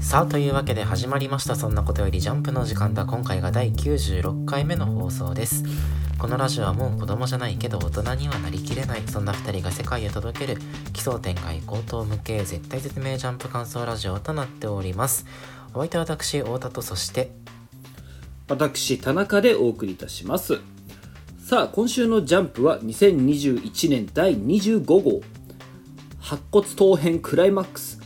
さあというわけで始まりましたそんなことよりジャンプの時間だ。今回が第96回目の放送です。このラジオはもう子供じゃないけど大人にはなりきれない。そんな2人が世界へ届ける奇想天外高等無形絶対絶命ジャンプ感想ラジオとなっております。お相手は私太田とそして私田中でお送りいたします。さあ今週のジャンプは2021年第25号。白骨刀編クライマックス。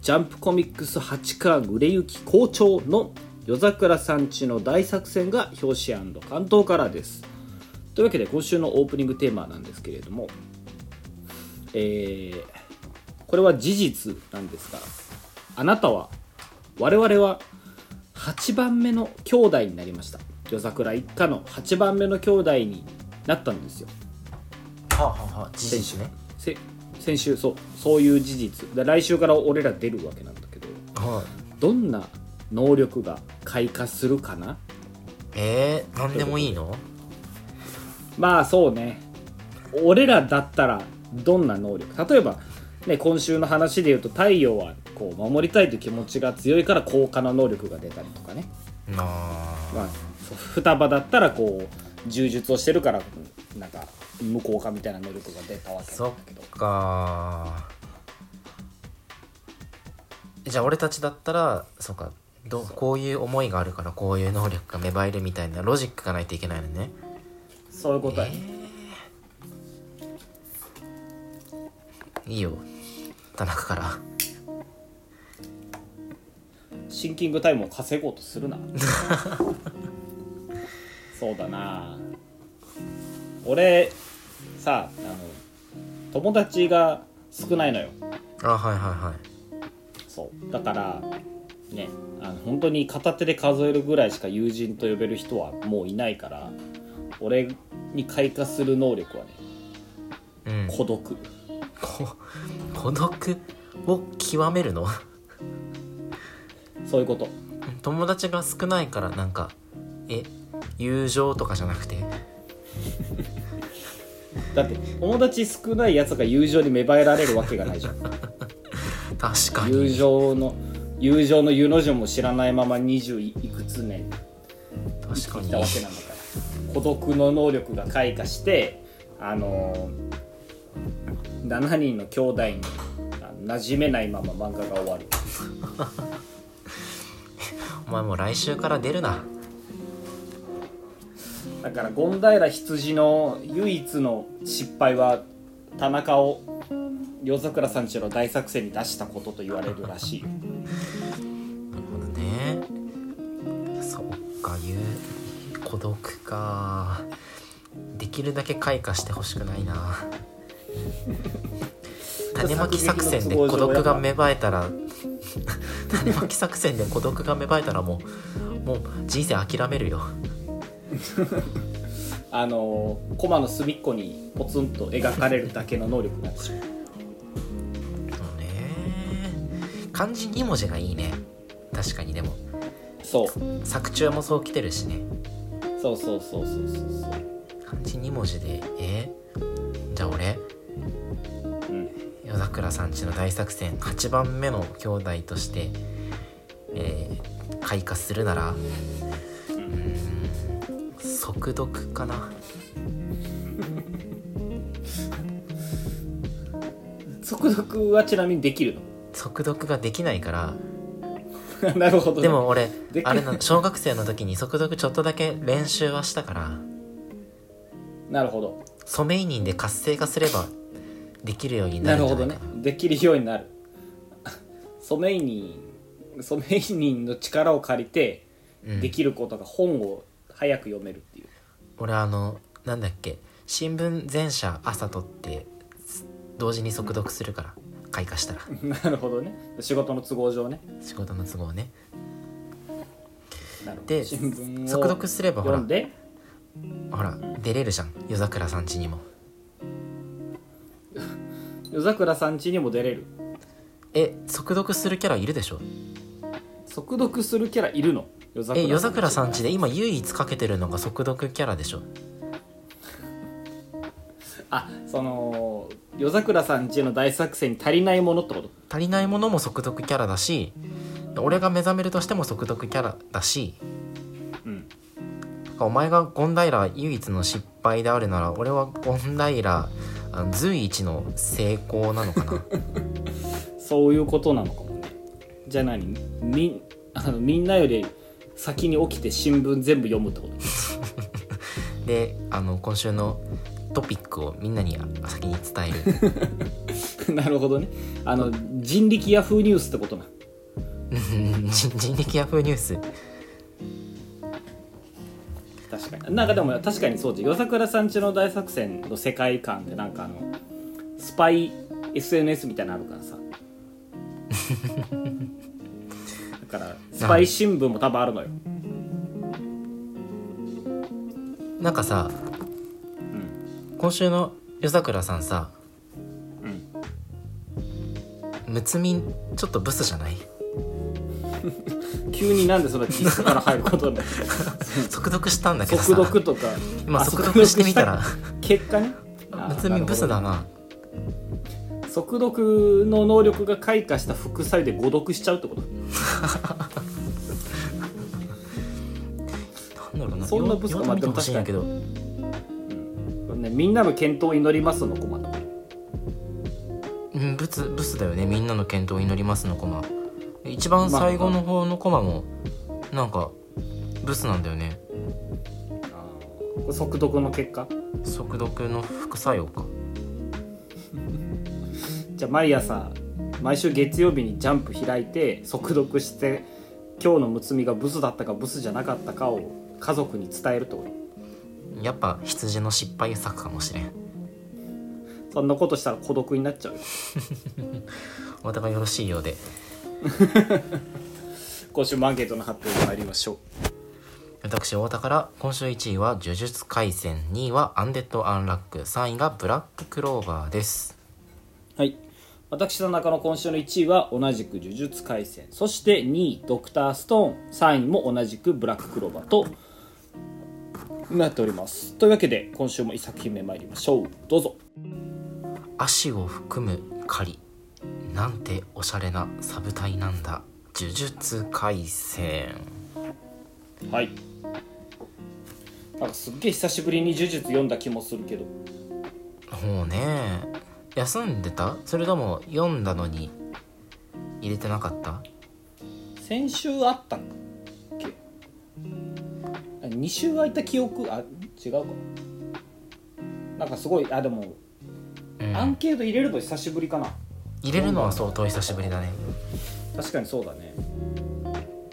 ジャンプコミックス8巻売れ行き好調の夜桜さんちの大作戦が表紙関東からです。というわけで今週のオープニングテーマなんですけれどもえー、これは事実なんですがあなたは我々は8番目の兄弟になりました。夜桜一家の8番目の兄弟になったんですよ。はあ、はあはあ、事実ね先週そうそういう事実。で来週から俺ら出るわけなんだけど、はい、どんな能力が開花するかな？えー、何でもいいの？まあそうね。俺らだったらどんな能力？例えばね今週の話で言うと太陽はこう守りたいという気持ちが強いから高価な能力が出たりとかね。あ、まあ、双葉だったらこう柔術をしてるからなんか無効化みたいな能力が出たわけなんだけど。そっか。じゃあ俺たちだったらそうか。どこういう思いがあるからこういう能力が芽生えるみたいなロジックがないといけないのね。そういうことや、えー、いいよ。田中から。シンキングタイムを稼ごうとするな。そうだな。俺さあの友達が少ないのよ。あはいはいはい。そう。だからねあの本当に片手で数えるぐらいしか友人と呼べる人はもういないから俺に開花する能力はね、うん、孤独。孤独？を極めるの？そういうこと。友達が少ないからなんかえ友情とかじゃなくて？だって友達少ないやつが友情に芽生えられるわけがないじゃん。確かに。友情の友情の湯の字も知らないまま20いくつ年。確かに。きたわけなんだから。孤独の能力が開花してあのー、7人の兄弟に馴染めないまま漫画が終わる。お前もう来週から出るなだから権平羊の唯一の失敗は田中を夜桜さんちの大作戦に出したことと言われるらしいなるほどね。そっかいう孤独か。できるだけ開花してほしくないな。種まき作戦で孤独が芽生えたら 種まき作戦で孤独が芽生えたらもうもう人生諦めるよ あのコマの隅っこにポツンと描かれるだけの能力なんですよ。そうね。漢字2文字がいいね。確かにでも。そう。作中もそう来てるしね。そうそうそうそうそうそう。漢字2文字でえ？ー、じゃあ俺？うん。夜桜さんちの大作戦8番目の兄弟としてえー、開花するなら？速読かな。速読はちなみにできるの？速読ができないから。なるほど、ね、でも俺あれな小学生の時に速読ちょっとだけ練習はしたから。なるほど。ソメイニンで活性化すればできるようになるなるほどね。できるようになる。ソメイニンソメイニンの力を借りてできることが本を早く読めるっていう。俺あのなんだっけ新聞全社朝取って同時に速読するから開花したら。なるほどね。仕事の都合上ね。仕事の都合ね。で速読すればほらほら出れるじゃん。夜桜さんちにも。夜桜さんちにも出れる？え速読するキャラいるでしょ？速読するキャラいるの？え夜桜さんちで今唯一かけてるのが速読キャラでしょ？あその夜桜さんちの大作戦に足りないものってこと？足りないものも速読キャラだし俺が目覚めるとしても速読キャラだし。うん。お前が権平唯一の失敗であるなら俺は権平あの随一の成功なのかな？そういうことなのかもね。じゃあ何？みあのみんなより先に起きて新聞全部読むってこ であの今週のトピックをみんなに先に伝える。と なるほどね。あの人力ヤフーニュースってことな。うん人人力ヤフーニュース。確かに。なんかでも確かにそうじ。ゃ夜桜さんちの大作戦の世界観でなんかあのスパイ SNS みたいなのあるからさ。だ からスパイ新聞も多分あるのよ。なんかさうん。今週の夜桜さんさうん。むつみんちょっとブスじゃない？急になんでそのキスから入ることに。速読したんだけどさ。速読とか。あ今速読してみたら。結果ね。むつみんブスだな。速読の能力が開花した副作用で誤読しちゃうってこと？なんだろうなそんなブスか読んでみてほしいんやけど。ねみんなの健闘を祈りますのコマだうんブツブスだよね。みんなの健闘を祈りますのコマ。一番最後の方のコマもなんかブスなんだよね。これ速読の結果？速読の副作用か。じゃあ毎朝毎週月曜日にジャンプ開いて速読して今日のむつみがブスだったかブスじゃなかったかを家族に伝えるってこと。やっぱ羊の失敗作かもしれん。そんなことしたら孤独になっちゃうよ。お互いよろしいようで。今週もアンケートの発表に参りましょう。私太田から今週1位は呪術廻戦。2位はアンデッド・アンラック。3位がブラッククローバーです。はい私の中の今週の1位は同じく呪術廻戦。そして2位ドクターストーン。3位も同じくブラッククローバーとなっております。というわけで今週も1作品目参りましょう。どうぞ。足を含む狩り。なんておしゃれなサブ隊なんだ。呪術廻戦。はい。なんかすっげえ久しぶりに呪術読んだ気もするけど。もうね休んでた？それとも読んだのに入れてなかった？先週あったっけ2週空いた記憶？あ違うか。なんかすごいあでも、うん。アンケート入れると久しぶりかな。入れるのは相当久しぶりだね。確かにそうだね。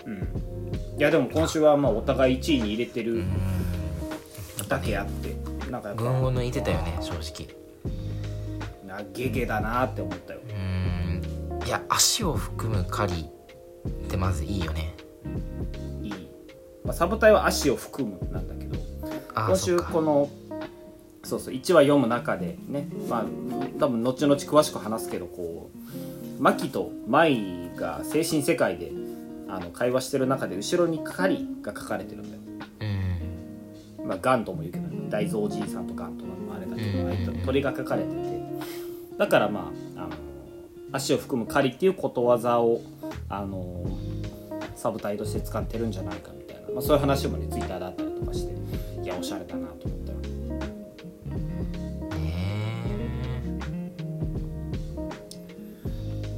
うん。いやでも今週はまあお互い1位に入れてるうん。だけあってなんかやっぱ。群を抜いてたよね正直なゲゲだなって思ったよ。うん。いや足を含む狩りってまずいいよね。いい、まあ、サブ隊は足を含むなんだけどあ今週このそうそう1話読む中でねまあ多分後々詳しく話すけどこうマキとマイが精神世界であの会話してる中で後ろに狩りが書かれてるんだよ。うん。まあ、ガンとも言うけど、ね、大蔵おじいさんとガンとのあれだけど、うん。鳥が書かれててだからまああの足を含む狩りっていうことわざをあのサブ隊として使ってるんじゃないかみたいな、まあ、そういう話もねツイッターだったりとかしていやおしゃれだなと思った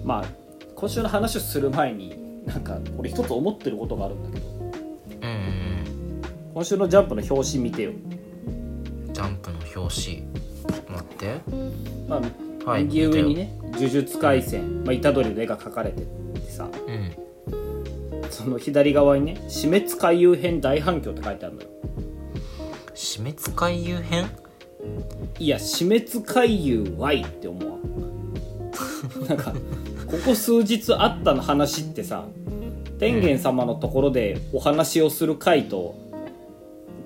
まあ今週の話をする前になんか俺一つ思ってることがあるんだけど。えうん。今週のジャンプの表紙見てよ、ジャンプの表紙。待って。まあ、はい。右上にね「呪術廻戦」まあ、虎杖の絵が描かれててさ。うん。その左側にね「死滅回遊編大反響」って書いてあるのよ。死滅回遊編？いや死滅回遊 Y って思うわ なんかここ数日あったの話ってさ天元様のところでお話をする回と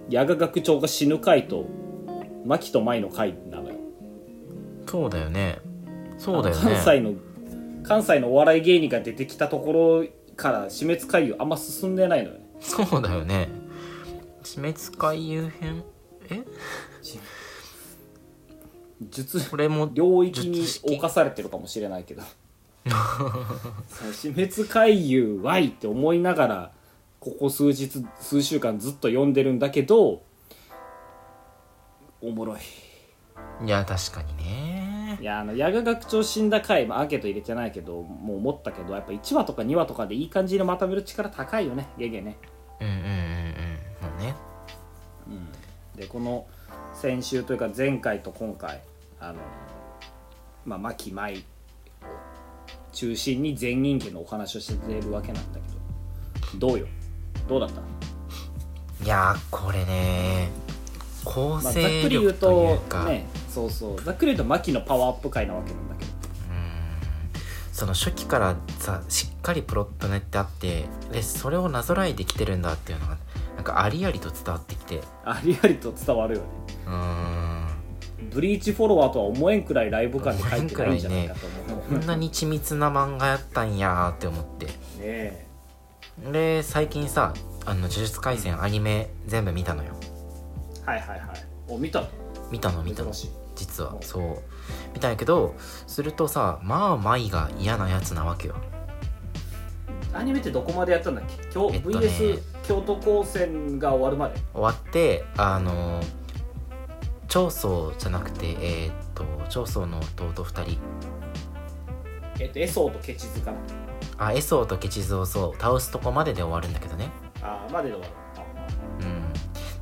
矢賀学長が死ぬ回と牧と舞の回なのよそうだよね。そうだよね。関西の関西のお笑い芸人が出てきたところから死滅回遊あんま進んでないのよね。そうだよね。死滅回遊編え？術これも領域に侵されてるかもしれないけど。死滅回遊 Y って思いながらここ数日数週間ずっと読んでるんだけどおもろい。いや確かにねいやあの矢賀学長死んだ回、まあ、アンケート入れてないけどもう思ったけどやっぱ1話とか2話とかでいい感じにまとめる力高いよね。ゲゲね。うんうんうんうん。もうね。でこの先週というか前回と今回あのまあ牧舞を中心に全人間のお話をしてるわけなんだけどどうよ？どうだった、いやーこれね構まあ、ざっ成くり言う力というとか、ねそうそう。ざっくり言うと牧のパワーアップ回なわけなんだけど。その初期からさしっかりプロット練ってあってでそれをなぞらえてきてるんだっていうのがなんかありありと伝わってきて。ありありと伝わるよね。うーん。ブリーチフォロワーとは思えんくらいライブ感で書いてないんじゃないかと思う。こんなに緻密な漫画やったんやーって思って。ねえ。で最近さ「あの呪術廻戦」アニメ全部見たのよ。はいはいはい。お見たの？見たの見たの。珍しい実は。おそう。見たんやけどするとさまあ舞が嫌なやつなわけよ。アニメってどこまでやったんだっけ？京、えっとね。VS 京都高専が終わるまで。終わってあの長宗じゃなくてえーっと長宗の弟2人。えっとエソーとケチズかなあエソーとケチズをそう倒すとこまでで終わるんだけどね。あーまでで終わる。うん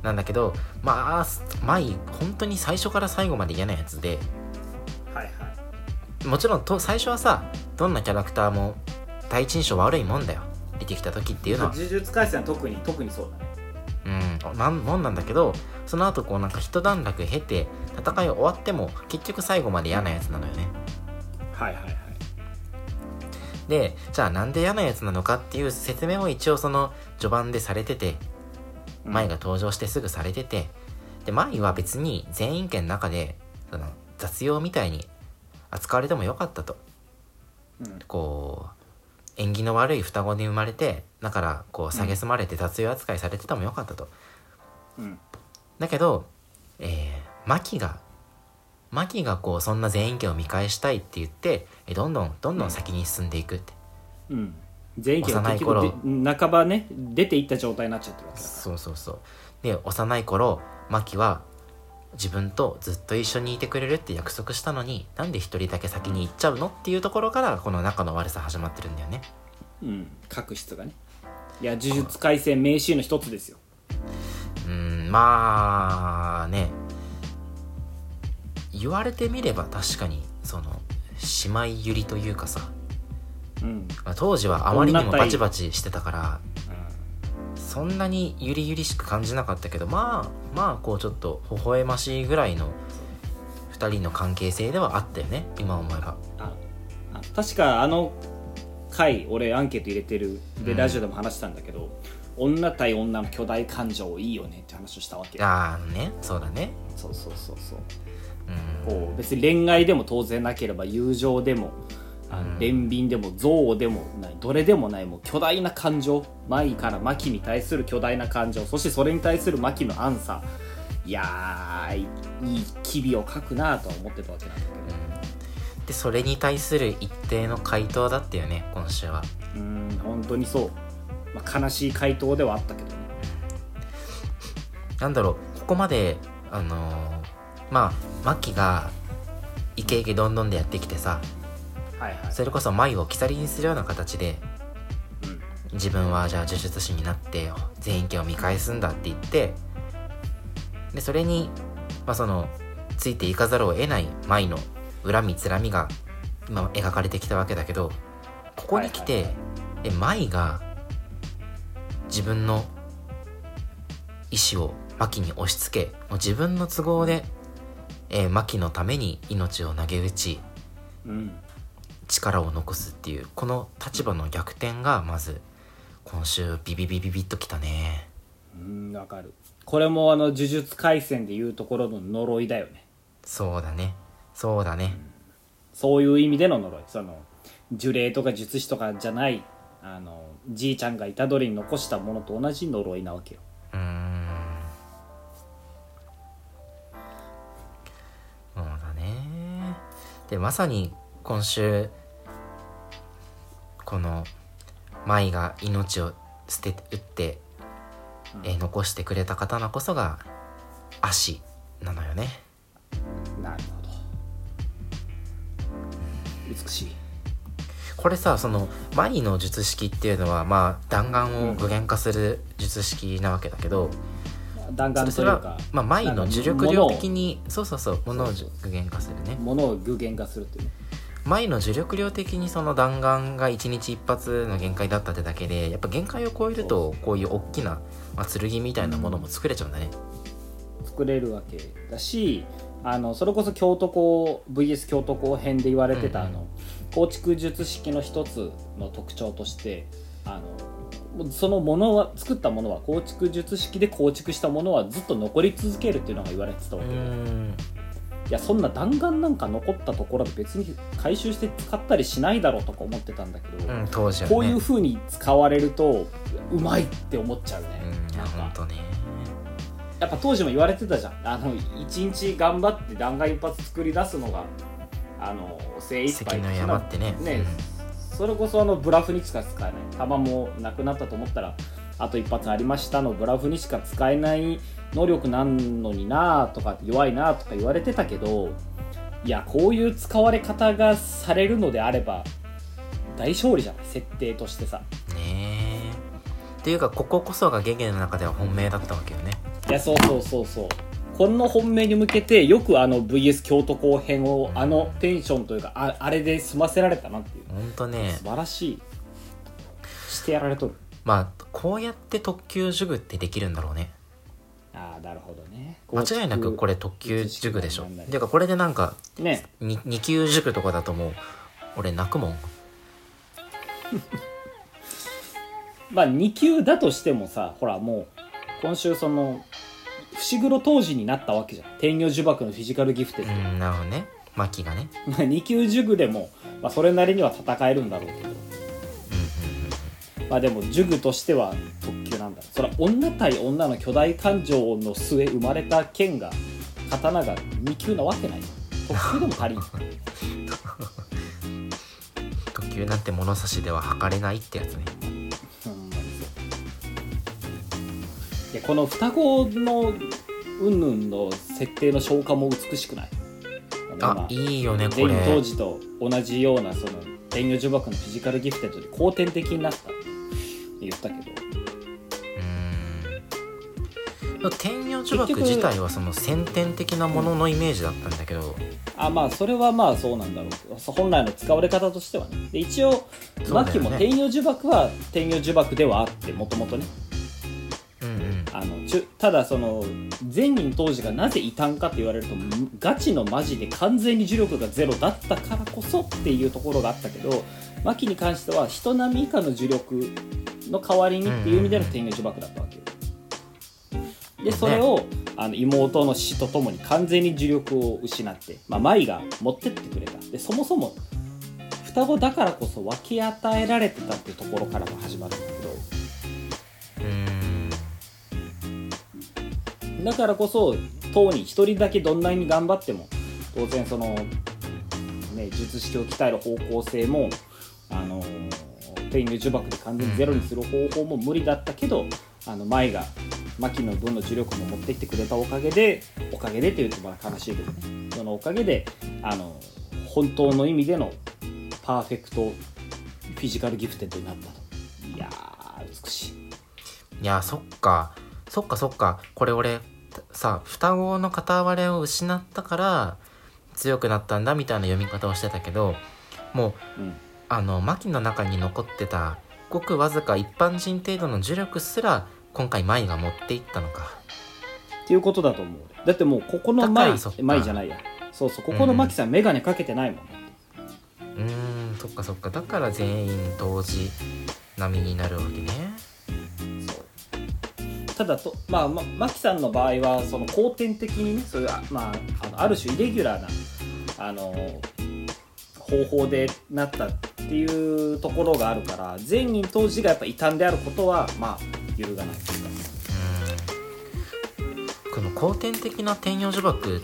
なんだけどまあ舞本当に最初から最後まで嫌なやつで。あはいはい。もちろんと最初はさどんなキャラクターも第一印象悪いもんだよ。出てきた時っていうのは。呪術廻戦は特に特にそうだね。うんなんもんなんだけどその後こうなんか一段落経て戦い終わっても結局最後まで嫌なやつなのよね。はいはいはい。でじゃあなんで嫌なやつなのかっていう説明も一応その序盤でされてて。うん舞が登場してすぐされててで舞は別に全員権の中でその雑用みたいに扱われてもよかったと。うん。こう縁起の悪い双子に生まれてだからこう蔑まれて雑用扱いされててもよかったと、うん。だけど、えー、マキがマキがこうそんな全員権を見返したいって言ってえどんどんどんどん。先に進んでいくって、うん全員が結局で半ばね出ていった状態になっちゃってるわけだかそうそうそう。で幼い頃マキは自分とずっと一緒にいてくれるって約束したのになんで一人だけ先に行っちゃうのっていうところからこの仲の悪さ始まってるんだよね。らうん。確執がね。いや呪術廻戦名シーンの一つですよ。うーんまあね。言われてみれば確かにその姉妹ゆりというかさうん。まあ当時はあまりにもバチバチしてたからそんなにゆりゆりしく感じなかったけどまあまあこうちょっと微笑ましいぐらいの2人の関係性ではあったよね今思えば。ああ。確かあの回俺アンケート入れてるでうんラジオでも話したんだけど、女対女の巨大感情いいよねって話をしたわけああねそうだね。そうそうそうそう。うん。こう別に恋愛でも当然なければ友情でもあのうん憐憫でも憎悪でもないどれでもないもう巨大な感情舞から牧に対する巨大な感情そしてそれに対する牧のアンサーいやーいいい機微を書くなとは思ってたわけなんだけでそれに対する一定の回答だったよね今週は。どうん本当にそう、まあ、悲しい回答ではあったけどね。なんだろうここまであのーまあマキがイケイケどんどんでやってきてさはいはい。それこそ舞を鎖にするような形でうん。自分はじゃあ呪術師になって全員権を見返すんだって言ってでそれに、まあ、そのついていかざるを得ない舞の恨みつらみが今描かれてきたわけだけどここに来て、はいはいで舞が自分の意志を牧に押し付けもう自分の都合で、えー、牧のために命を投げ打ちうん力を残すっていうこの立場の逆転がまず今週ビビビビビッときたね。うんわかる。これもあの呪術廻戦でいうところの呪いだよね。そうだね。そうだね。そういう意味での呪い。その呪霊とか術師とかじゃないあのじいちゃんが虎杖に残したものと同じ呪いなわけよ。うーん。そうだね。でまさに今週この舞が命を捨て打って、えー残してくれた刀こそが足なのよね。なるほど。美しい。これさその舞の術式っていうのはまあ弾丸を具現化する術式なわけだけど、弾丸というか、まあ、舞の呪力量的にそうそうそうものを具現化するね。ものを具現化するっていうね舞の呪力量的にその弾丸が1日一発の限界だったってだけでやっぱ限界を超えるとこういう大きな、まあ、剣みたいなものも作れちゃうんだね。作れるわけだしあのそれこそ京都校 VS 京都校編で言われてた、うんうん。あの構築術式の一つの特徴としてあのそのものは作ったものは構築術式で構築したものはずっと残り続けるっていうのが言われてたわけで、んいやそんな弾丸なんか残ったところで別に回収して使ったりしないだろうとか思ってたんだけど、うん当時はね。こういう風に使われるとうまいって思っちゃうね、うんいやなんか。ほんとねやっぱ当時も言われてたじゃん。あの一日頑張って弾丸一発作り出すのがあの精一杯関の山ってね。ね、それこそあのブラフにしか使えない。弾もなくなったと思ったらあと一発ありましたのブラフにしか使えない能力なんのになとか弱いなとか言われてたけどいやこういう使われ方がされるのであれば大勝利じゃない設定としてさ。うんねえ。っていうかこここそがゲゲの中では本命だったわけよね。いやそうそうそうそう。この本命に向けてよくあの VS 京都後編をあのテンションというかああれで済ませられたなっていう。ほんとね。素晴らしい。してやられとる。まあこうやって特級呪具ってできるんだろうねああなるほどね。間違いなくこれ特級呪具でしょ。ていうかこれでなんかね。2, 二級塾とかだともう俺泣くもん。まあ2級だとしてもさほらもう今週その伏黒当時になったわけじゃん。天女呪縛のフィジカルギフテッうド、んなるほどね。マキがね。まあ2級呪具でも、まあ、それなりには戦えるんだろうけど。うんうんうんまあでも呪具としては特だ。それは女対女の巨大感情の末生まれた剣が刀が2級なわけない。特級でも足りん。特級なんて物差しでは測れないってやつね。ほんまにそう。いやこの双子のうんぬんの設定の消化も美しくない。あいいよねこ全員当れ時と同じようなその天女呪縛のフィジカルギフテッドで後天的になったって言ったけど天女呪縛自体はその先天的なもののイメージだったんだけど、あまあそれはまあそうなんだろう。けど本来の使われ方としてはね。で一応そうだよね。マキも天女呪縛は天女呪縛ではあってもともとね。うんうん。あのちゅただその善人当時がなぜ異端かって言われるとガチのマジで完全に呪力がゼロだったからこそっていうところがあったけどマキに関しては人並み以下の呪力の代わりにっていう意味での天女呪縛だったわけよでそれをあの妹の死とともに完全に呪力を失って、まあ、舞が持ってってくれた。でそもそも双子だからこそ分け与えられてたっていうところからが始まるんだけど。だからこそ当に一人だけどんなに頑張っても当然その、ね、術式を鍛える方向性もあの天与呪縛で完全にゼロにする方法も無理だったけど、あの真依が真希の分の呪力も持ってきてくれたおかげでおかげでっていうとまだ悲しいけどね。そのおかげであの本当の意味での perfect physical gifted になったと。いやー美しい。いやそっか。そっかそっか。これ俺さ双子の片割れを失ったから強くなったんだみたいな読み方をしてたけどもううん。あの牧の中に残ってたごくわずか一般人程度の呪力すら今回舞が持っていったのか。っていうことだと思うだってもうここの舞舞じゃないや。そうそうここのマキさん眼鏡かけてないもんね、うーんそっかそっか。だから全員当時並みになるわけね。ただとまあまマキさんの場合はその後天的にねそういうあ,、まあ、あのある種イレギュラーなあの方法でなったっていうところがあるから善人当時がやっぱ異端であることはまあ揺るがないというかこの後天的な天女呪縛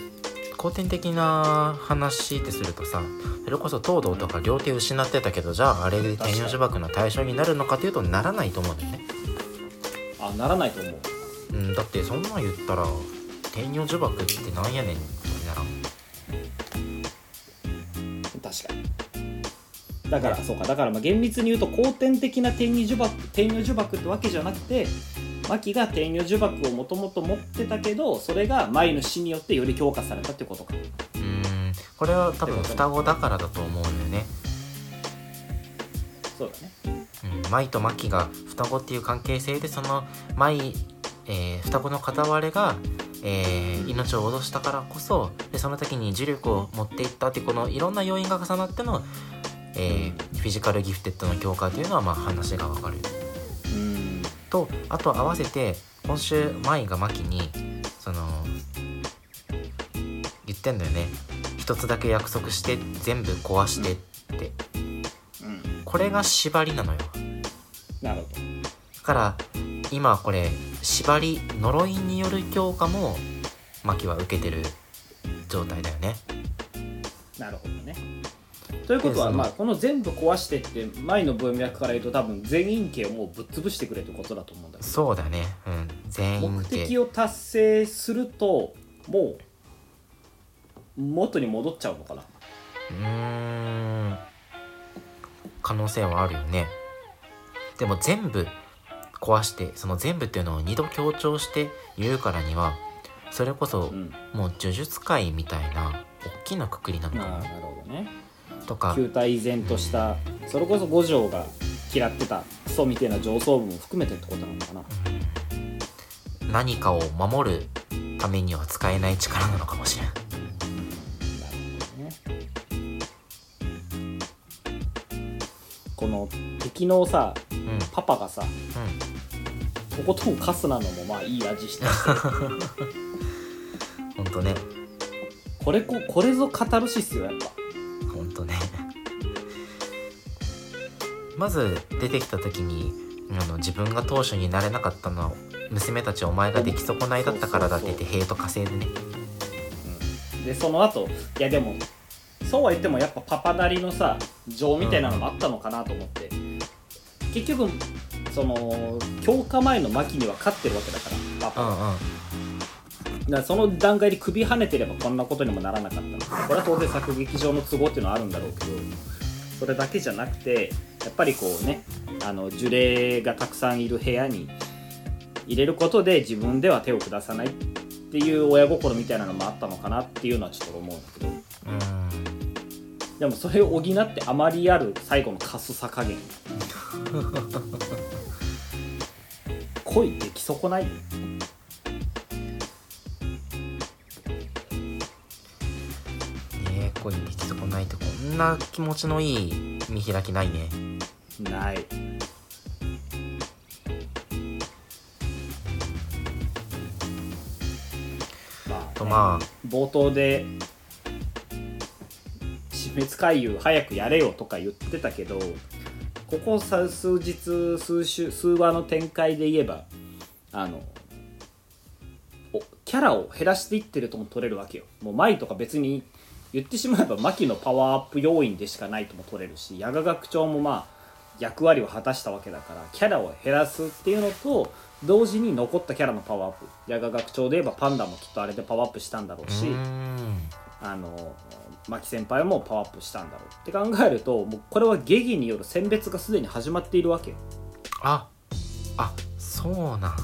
後天的な話ってするとさそれこそ東堂とか両手失ってたけどじゃああれで天女呪縛の対象になるのかというとならないと思うんだよね、あならないと思う。うん、だってそんなん言ったら天女呪縛ってなんやねんってならん。確かにだからそうか。だからまあ厳密に言うと後天的な天女呪縛天女呪縛ってわけじゃなくて牧が天女呪縛をもともと持ってたけどそれが舞の死によってより強化されたってことか。うーん。これは多分双子だからだと思うんだよね。そうだね。うん、舞とマキが双子っていう関係性でその舞、えー双子の片割れが、えー命を脅したからこそでその時に呪力を持っていったっていうこのいろんな要因が重なっての、えーフィジカルギフテッドの強化というのはまあ話がわかる。うん。とあと合わせて今週舞がマキにその言ってんだよね。一つだけ約束して全部壊してって。うん。これが縛りなのよ。なるほだから今これ縛り呪いによる強化もマキは受けてる状態だよね。どなるほどねということは、まあ、この全部壊してって前の文脈から言うと多分全員形をもうぶっ潰してくれってことだと思うんだけど。そうだね。うん。全員目で的を達成するともう元に戻っちゃうのかな。うーん。可能性はあるよね。でも全部壊してその全部っていうのを2度強調して言うからにはそれこそうん。もう呪術界みたいな大きなくくりなのかな。ああなるほどねとか。球体依然としたそれこそ五条が嫌ってたクソみたいな上層部も含めてってことなのかな。うん何かを守るためには使えない力なのかもしれん。なるほどね。この敵のさうん。うんパパがさとことんカスなのもまあいい味してほんとね。これここれぞカタルシスよやっぱとね。まず出てきた時にあの自分が当主になれなかったのは娘たちお前が出来損ないだったからだって言ってヘイト稼いでね。でその後いやでもそうは言ってもやっぱパパなりのさ情みたいなのもあったのかなと思って、結局その強化前の牧には勝ってるわけだからパパうんうんだその段階で首跳ねてればこんなことにもならなかったの。これは当然作劇上の都合っていうのはあるんだろうけどそれだけじゃなくてやっぱりこうねあの呪霊がたくさんいる部屋に入れることで自分では手を下さないっていう親心みたいなのもあったのかなっていうのはちょっと思うんだけど。うんでもそれを補ってあまりある最後のカスさ加減。恋でき損ないねえ恋に出来損ないってこんな気持ちのいい見開きないね。ない。まあとまあ。冒頭で死滅回遊早くやれよとか言ってたけどここさ数日数週数話の展開で言えばあのおキャラを減らしていってるとも取れるわけよ。もう舞とか別に言ってしまえば牧のパワーアップ要因でしかないとも取れるし矢賀学長もまあ役割を果たしたわけだからキャラを減らすっていうのと同時に残ったキャラのパワーアップ。矢賀学長で言えばパンダもきっとあれでパワーアップしたんだろうし、あの牧先輩もパワーアップしたんだろう。って考えるともうこれは下痢による選別がすでに始まっているわけよ。ああそうなん。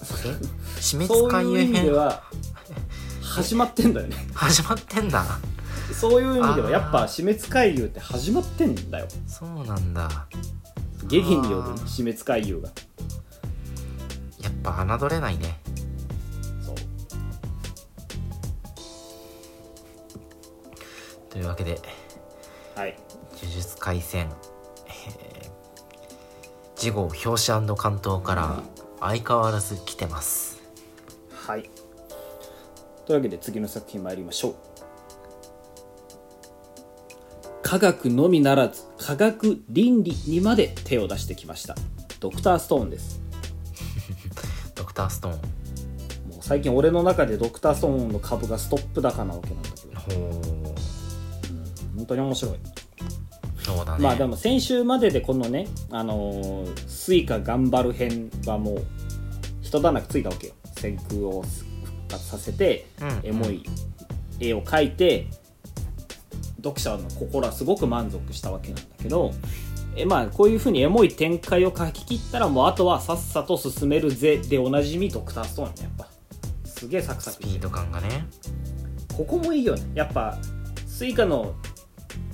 え死滅そう回遊いう意味で編は始まってんだよね。始まってんだ。そういう意味ではやっぱ死滅回遊って始まってんだよ。そうなんだ。下痢による死滅回遊が。やっぱ侮れないね。そう。というわけではい。呪術廻戦、えー、次号表紙関東から相変わらず来てます。はいというわけで次の作品参りましょう。科学のみならず科学倫理にまで手を出してきました。ドクターストーンです。ドクターストーン。もう最近俺の中でドクターストーンの株がストップ高なわけなんだけど、ほう。本当に面白い。そうだね。まあでも先週まででこのねあのースイカ頑張る編はもう一段落ついたわけよ。先空を復活させて、うん。エモい絵を描いて読者の心はすごく満足したわけなんだけどえまあこういうふうにエモい展開を書き切ったらもうあとはさっさと進めるぜでおなじみドクターストーンね。やっぱすげえサクサクスピード感がね。ここもいいよね。やっぱスイカの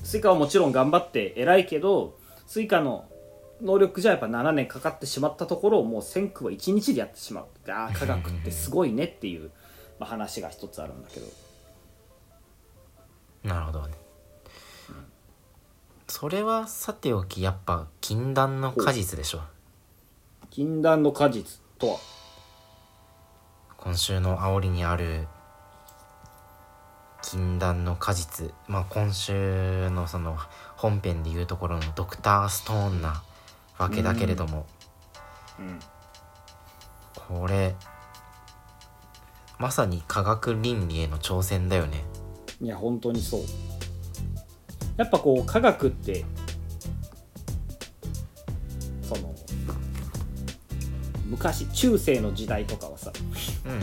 スイカはもちろん頑張って偉いけどスイカの能力じゃやっぱ7年かかってしまったところをもう千空は1日でやってしまう。あー科学ってすごいねっていう、まあ、話が一つあるんだけど。なるほどね。それはさておきやっぱ禁断の果実でしょ？禁断の果実とは？今週の煽りにある禁断の果実。まあ今週のその本編でいうところのドクターストーンなわけだけれども、うん。これまさに科学倫理への挑戦だよね。いや本当にそう。やっぱこう科学ってその昔中世の時代とかはさうん。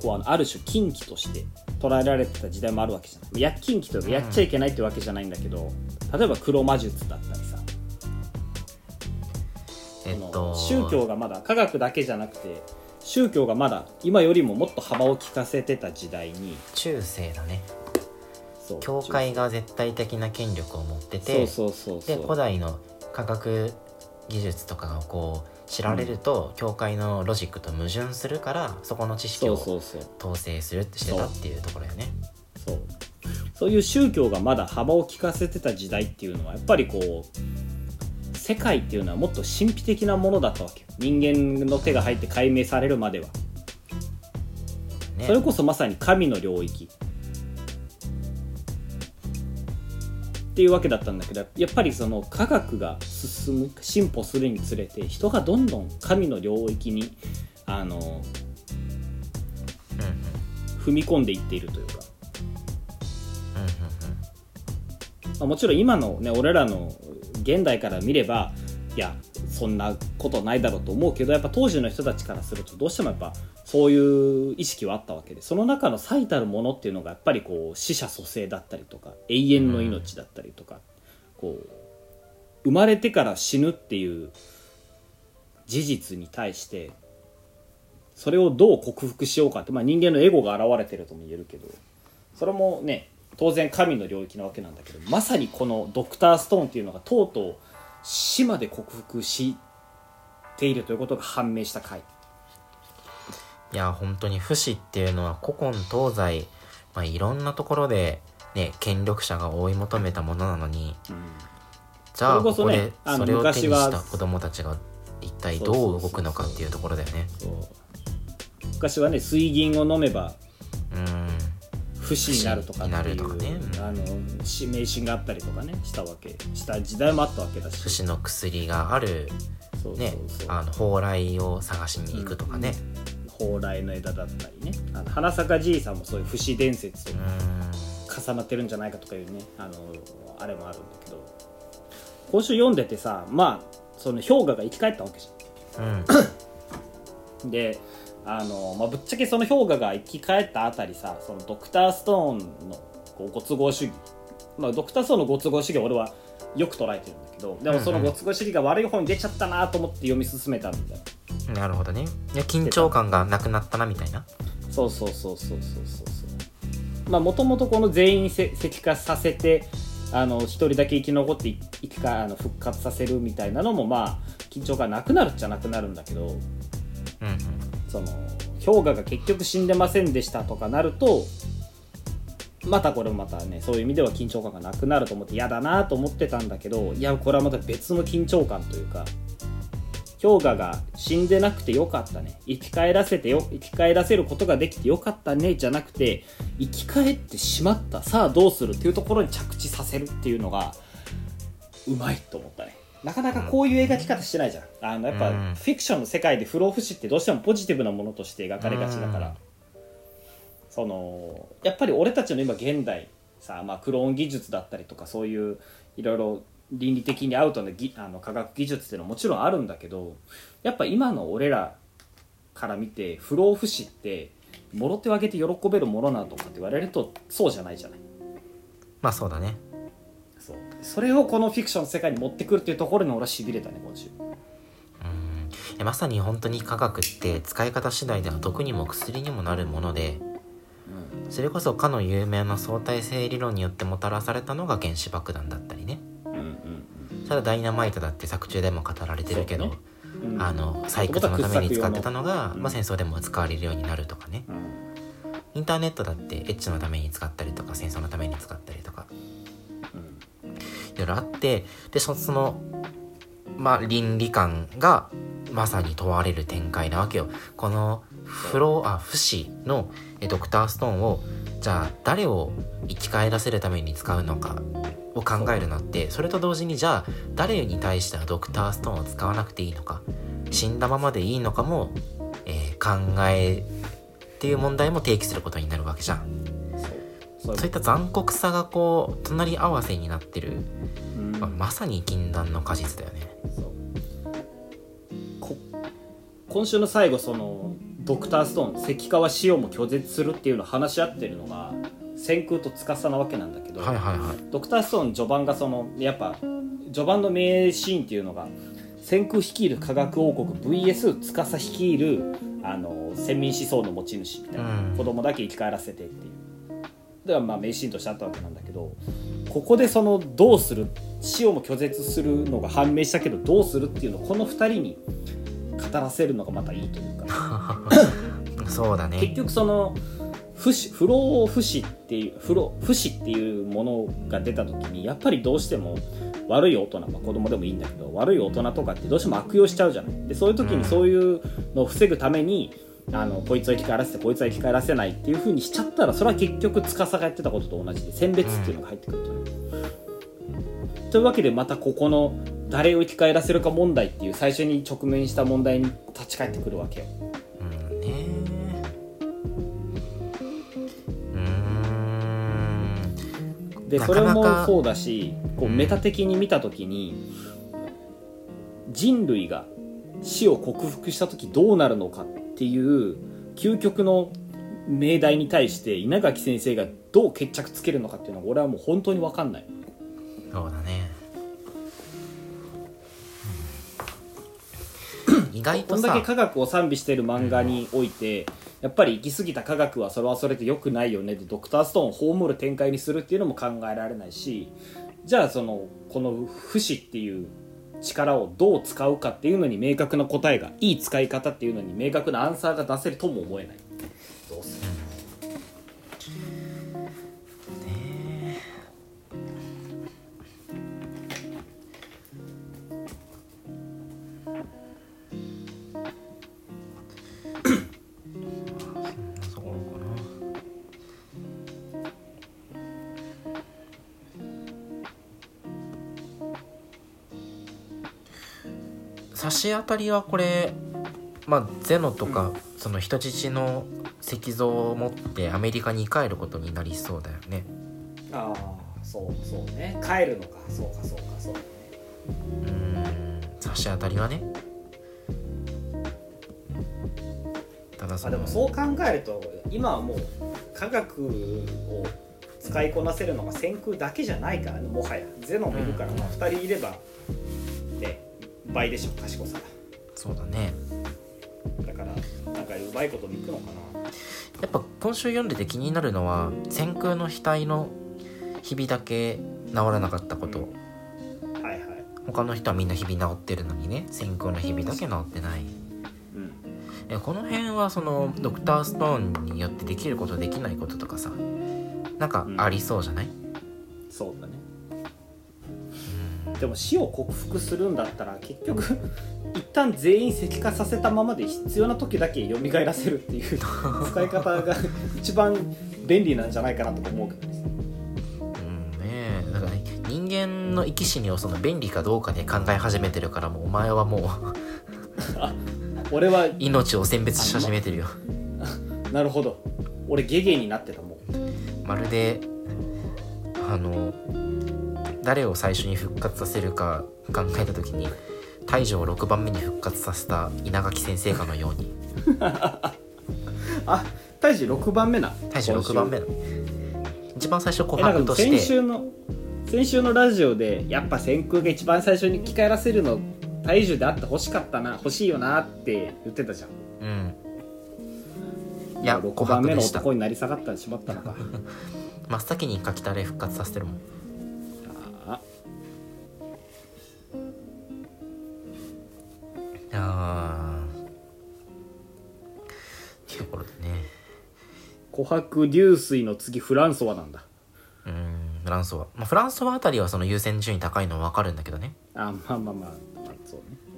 こうあのある種禁忌として捉えられてた時代もあるわけじゃない。や禁忌というかやっちゃいけないってわけじゃないんだけど、例えば黒魔術だったりさ、えっと。宗教がまだ科学だけじゃなくて宗教がまだ今よりももっと幅を利かせてた時代に中世だね。そう教会が絶対的な権力を持ってそうてそうそうそでう古代の科学技術とかがこう知られると、教会のロジックと矛盾するからそこの知識を統制するってしてたっていうところよね。そう。そういう宗教がまだ幅を利かせてた時代っていうのはやっぱりこう世界っていうのはもっと神秘的なものだったわけよ。人間の手が入って解明されるまでは。ね。それこそまさに神の領域。っていうわけだったんだけどやっぱりその科学が進む進歩するにつれて人がどんどん神の領域にあの踏み込んでいっているというか、あ、もちろん今のね俺らの現代から見ればいやそんなことないだろうと思うけどやっぱ当時の人たちからするとどうしてもやっぱそういう意識はあったわけでその中の最たるものっていうのがやっぱりこう死者蘇生だったりとか永遠の命だったりとか、こう生まれてから死ぬっていう事実に対してそれをどう克服しようかって、まあ、人間のエゴが現れてるとも言えるけどそれもね当然神の領域なわけなんだけどまさにこのドクターストーンっていうのがとうとう死まで克服しているということが判明した回。いや本当に不死っていうのは古今東西、まあ、いろんなところで、ね、権力者が追い求めたものなのにじゃあそれこここでそれを手にした子供たちが一体どう動くのかっていうところだよね。昔はね水銀を飲めばうん不死になるとかっていうね。うん。あのし迷信があったりとかねしたわけ。した時代もあったわけだし。不死の薬があるの蓬莱を探しに行くとかね。蓬莱の枝だったりね。あの花咲じいさんもそういう不死伝説とうん。重なってるんじゃないかとかいうねあのあれもあるんだけど。今週読んでてさまあその氷河が生き返ったわけじゃん。うん。であの、まあ、ぶっちゃけその氷河が生き返ったあたりさそのドクターストーンのこうご都合主義、まあ、ドクターストーンのご都合主義は俺はよく捉えてるんだけどでもそのご都合主義が悪い方に出ちゃったなと思って読み進めたんだよな。るほどね。いや緊張感がなくなったなみたいな。そうそうそうそうそうそうそう。まあもともとこの全員せ石化させてあの一人だけ生き残ってい生きかあの復活させるみたいなのもまあ緊張感なくなるっちゃなくなるんだけど。うんうんその氷河が結局死んでませんでしたとかなるとまたこれもまたねそういう意味では緊張感がなくなると思って嫌だなと思ってたんだけどいやこれはまた別の緊張感というか氷河が死んでなくてよかったね。生き返らせてよ生き返らせることができてよかったねじゃなくて生き返ってしまった。さあどうする？っていうところに着地させるっていうのがうまいと思ったね。なかなかこういう描き方してないじゃん。あのやっぱ、うん。フィクションの世界で不老不死ってどうしてもポジティブなものとして描かれがちだから、うん。そのやっぱり俺たちの今現代さ、まあ、クローン技術だったりとかそういういろいろ倫理的にアウトなぎあの科学技術っていうのはもちろんあるんだけどやっぱ今の俺らから見て不老不死ってもろ手を挙げて喜べるものなのかって言われるとそうじゃないじゃない。まあそうだねそれをこのフィクションの世界に持ってくるっていうところに俺はしびれたね今週。うん。えまさに本当に科学って使い方次第では毒にも薬にもなるものでそれこそかの有名な相対性理論によってもたらされたのが原子爆弾だったりね。うんうんただダイナマイトだって作中でも語られてるけど、そううんうん。あの採掘のために使ってたのが、うん。まあ、戦争でも使われるようになるとかね。うん。インターネットだってエッチのために使ったりとか戦争のために使ったりとかいろいろあってでそのまあ倫理観がまさに問われる展開なわけよ。このフロあ不死のドクターストーンをじゃあ誰を生き返らせるために使うのかを考えるのってそれと同時にじゃあ誰に対してはドクターストーンを使わなくていいのか死んだままでいいのかも、えー考えっていう問題も提起することになるわけじゃん。そう。いった残酷さがこう隣り合わせになってる、うん。まあまさに禁断の果実だよね。今週の最後そのドクターストーン関川潮も拒絶するっていうのを話し合ってるのが千空と司なわけなんだけど、はいはいはい。ドクターストーン序盤がそのやっぱ序盤の名シーンっていうのが千空率いる科学王国 VS 司率いるあの先民思想の持ち主みたいな、うん。子供だけ生き返らせてっていうではまあ名シーンとしてあったわけなんだけどここでそのどうする塩も拒絶するのが判明したけどどうするっていうのをこの2人に語らせるのがまたいいというか。そうだ結ね局その不死不老不死っていう不老不死っていうものが出た時にやっぱりどうしても悪い大人、まあ、子供でもいいんだけど悪い大人とかってどうしても悪用しちゃうじゃない。でそういう時うんにそういうのを防ぐために、あのこいつを生き返らせてこいつは生き返らせないっていう風にしちゃったらそれは結局司がやってたことと同じで選別っていうのが入ってくるという、というわけでまたここの誰を生き返らせるか問題っていう最初に直面した問題に立ち返ってくるわけよ。うん。ね。うーん。でそれもそうだしこううんメタ的に見た時に、人類が死を克服した時どうなるのかっていう究極の命題に対して稲垣先生がどう決着つけるのかっていうのが俺はもう本当に分かんない。そうだね、うん。意外ことんださけ科学を賛美してる漫画において、やっぱり行き過ぎた科学はそれはそれで良くないよねでドクターストーンを葬る展開にするっていうのも考えられないしじゃあそのこの不死っていう力をどう使うかっていうのに明確な答えがいい使い方っていうのに明確なアンサーが出せるとも思えない。差し当たりはこれまあゼノとか、その人質の石像を持ってアメリカに帰ることになりそうだよね。ああそうそうね。帰るのか。そうかそうかそううーん。差し当たりはね。ただそあのでもそう考えると今はもう科学を使いこなせるのが先空だけじゃないからねもはや。ゼノもいるから、うん。まあ、2人いればね倍でしょ賢さそうだね。だからなんかうまいことにいくのかな。やっぱ今週読んでて気になるのは先空の額のひびだけ治らなかったこと、はいはい。他の人はみんなひび治ってるのにね先空のひびだけ治ってない。うん。えこの辺はそのドクターストーンによってできることできないこととかさなんかありそうじゃない、そうだね。うんでも死を克服するんだったら結局一旦全員石化させたままで必要な時だけ蘇らせるっていう 使い方が一番便利なんじゃないかなとか思うけどね。うんねえ。だからね人間の生き死にをその便利かどうかで考え始めてるからもうお前はもう 俺は命を選別し始めてるよ。なるほど。俺ゲゲになってたもん。まるであの誰を最初に復活させるか考えた時に大樹を6番目に復活させた稲垣先生かのように。あ大治6番目な。大樹6番目の一番最初琥珀として。週の先週のラジオでやっぱ先空が一番最初に着替えらせるの大樹であって欲しかったな欲しいよなって言ってたじゃん。うん。いや6琥番目の男になり下がってしまったのか。真っ先にかきたれ復活させてるもんあー。というところでね。琥珀流水の次フランソワなんだ。うんフランソワ、まあ、フランソワあたりはその優先順位高いのは分かるんだけどね。あまあまあまあ、まあ、そうね。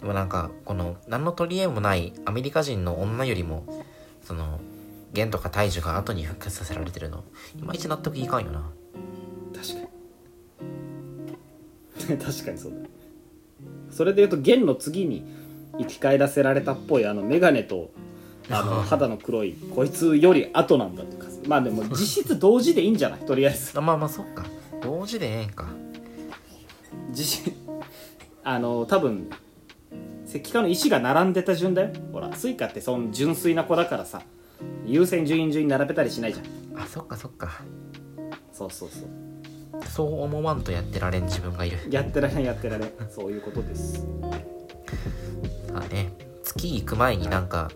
でもなんかこの何の取り柄もないアメリカ人の女よりもその弦とか大樹が後に復活させられてるのいまいち納得いかんよなに確かにそうだ。それで言うと弦の次に生き返らせられたっぽいあの眼鏡とあの肌の黒いこいつより後なんだってか。まあでも実質同時でいいんじゃない？とりあえず。あまあまあそっか。同時でええんか。実あの多分石化の石が並んでた順だよ。ほらスイカってその純粋な子だからさ優先順位順に並べたりしないじゃん。あそっかそっか。そうそうそうそう思わんとやってられん自分がいる。やってられんやってられん。そういうことです。さあね月行く前になんか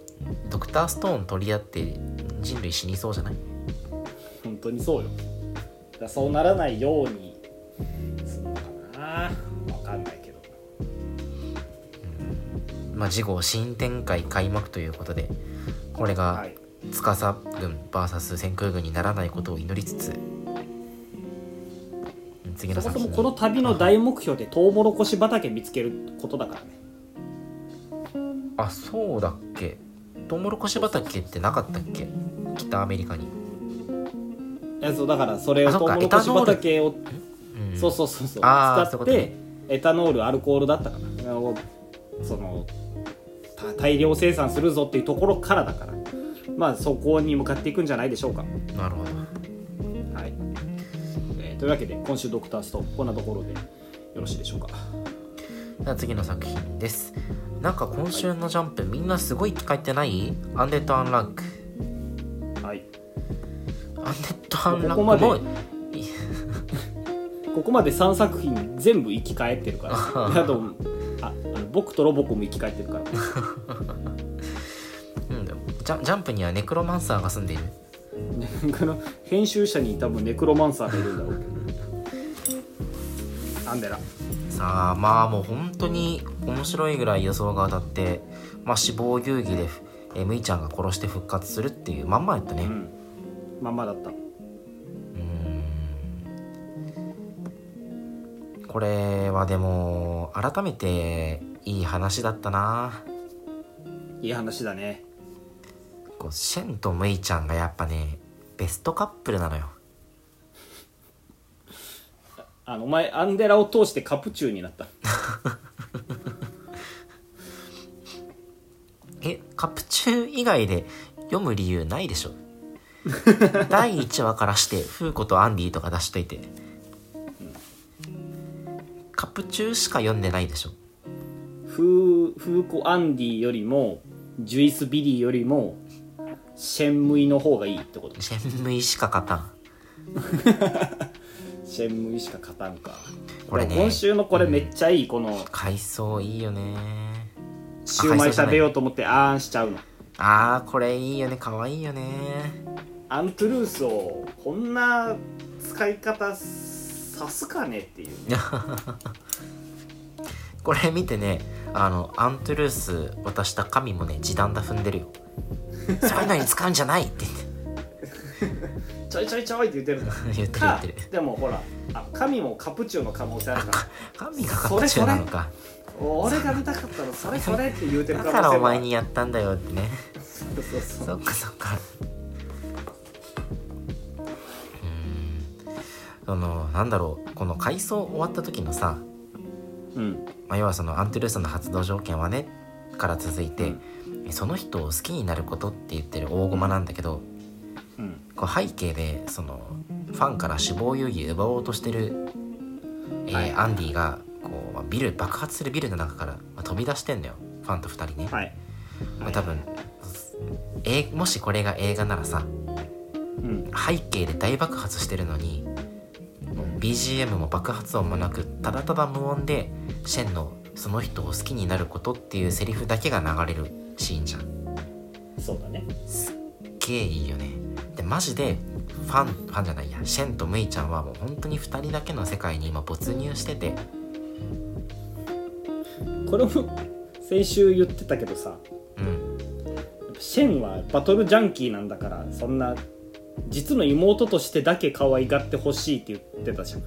ドクターストーン取り合って人類死にそうじゃない？本当にそうよ。だそうならないようにするのかな。分かんないけど。まあ次号新展開開幕ということでこれがはい。司軍 VS 先空軍にならないことを祈りつつ次のそもそもこの旅の大目標でトウモロコシ畑見つけることだからね。あそうだっけ？トウモロコシ畑ってなかったっけ？北アメリカに、いやそうだからそれをトウモロコシ畑をうん、そうそうそうそう。使ってエタノールアルコールだったかな。をそのた大量生産するぞっていうところからだから。まあそこに向かっていくんじゃないでしょうか。なるほどというわけで今週ドクターストこんなところでよろしいでしょうか。では次の作品です。なんか今週のジャンプみんなすごい書いてない？アンデッド・アンランク。はい。アンデッド・アンランクここまでもい ここまで3作品全部生き返ってるから あとああの僕とロボコも生き返ってるから。うんジャジャンプにはネクロマンサーが住んでいる。ね この編集者に多分ネクロマンサーがいるんだろうけど。アンデラさあまあもう本当に面白いぐらい予想が当たって、まあ、死亡遊戯でえむいちゃんが殺して復活するっていうまんまやったね、うん。まんまだった。うーん。これはでも改めていい話だったな。いい話だねこうシェンとムイちゃんがやっぱねベストカップルなのよ。あのお前アンデラを通してカプチューになった。えカプチュー以外で読む理由ないでしょ？第1話からしてフーコとアンディとか出しといて。カプチューしか読んでないでしょ？フーフーコアンディよりもジュイスビリーよりもシェンムイの方がいいってこと？シェンムイしか勝たん。シェンムイしか勝たんか。これね。今週のこれめっちゃいい、この海藻いいよね。シューマイ食べようと思ってあーんしちゃうの。あーこれいいよね。かわいいよね。アントゥルースをこんな使い方さすかねっていうね。これ見てねあのアントゥルース渡した神もね時短だ踏んでるよ そういうのに使うんじゃないってちょいちょいちょいって言ってるんだ。言ってる言っかてる。でもほらあ神もカプチューの可能性あるから。神がカプチューなのか。俺が見たかったのそれそれって言うてるだからお前もにやったんだよってね。そうそうそうそっかそっか。うそのなんだろうこの回想終わった時のさ、うん。まあ、要はそのアントゥルースの発動条件はねから続いて、その人を好きになることって言ってる大駒なんだけどうん。こう背景でそのファンから死亡遊戯奪おうとしてる、えーはい。アンディがこうまあビル爆発するビルの中から、まあ飛び出してんだよファンと2人ね、はい。まあ、多分、えーもしこれが映画ならさうん。背景で大爆発してるのに BGM も爆発音もなくただただ無音でシェンのその人を好きになることっていうセリフだけが流れるシーンじゃん。そうだね。すっげえいいよね。でマジでファンファンじゃないや。シェンとムイちゃんはもう本当に2人だけの世界に今没入してて。これも先週言ってたけどさうん。シェンはバトルジャンキーなんだからそんな実の妹としてだけ可愛がってほしいって言ってたじゃん。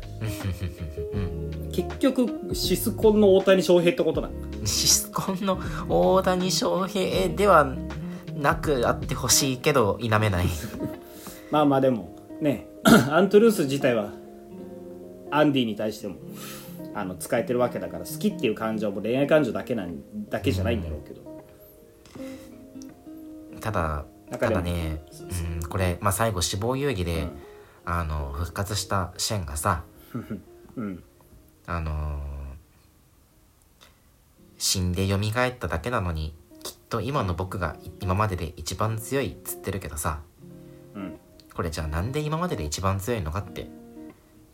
うん結局シスコンの大谷翔平ってことなの？シスコンの大谷翔平ではなくあってほしいけど否めない。まあまあでもね アントゥルース自体はアンディに対してもあの使えてるわけだから好きっていう感情も恋愛感情だけなんだけじゃないんだろうけど。ただたなんかでもだね、うん、これ、まあ、最後死亡遊戯で、うん。あの復活したシェンがさうんあのー死んで蘇っただけなのにきっと今の僕が今までで一番強いっつってるけどさうん。これじゃあなんで今までで一番強いのかって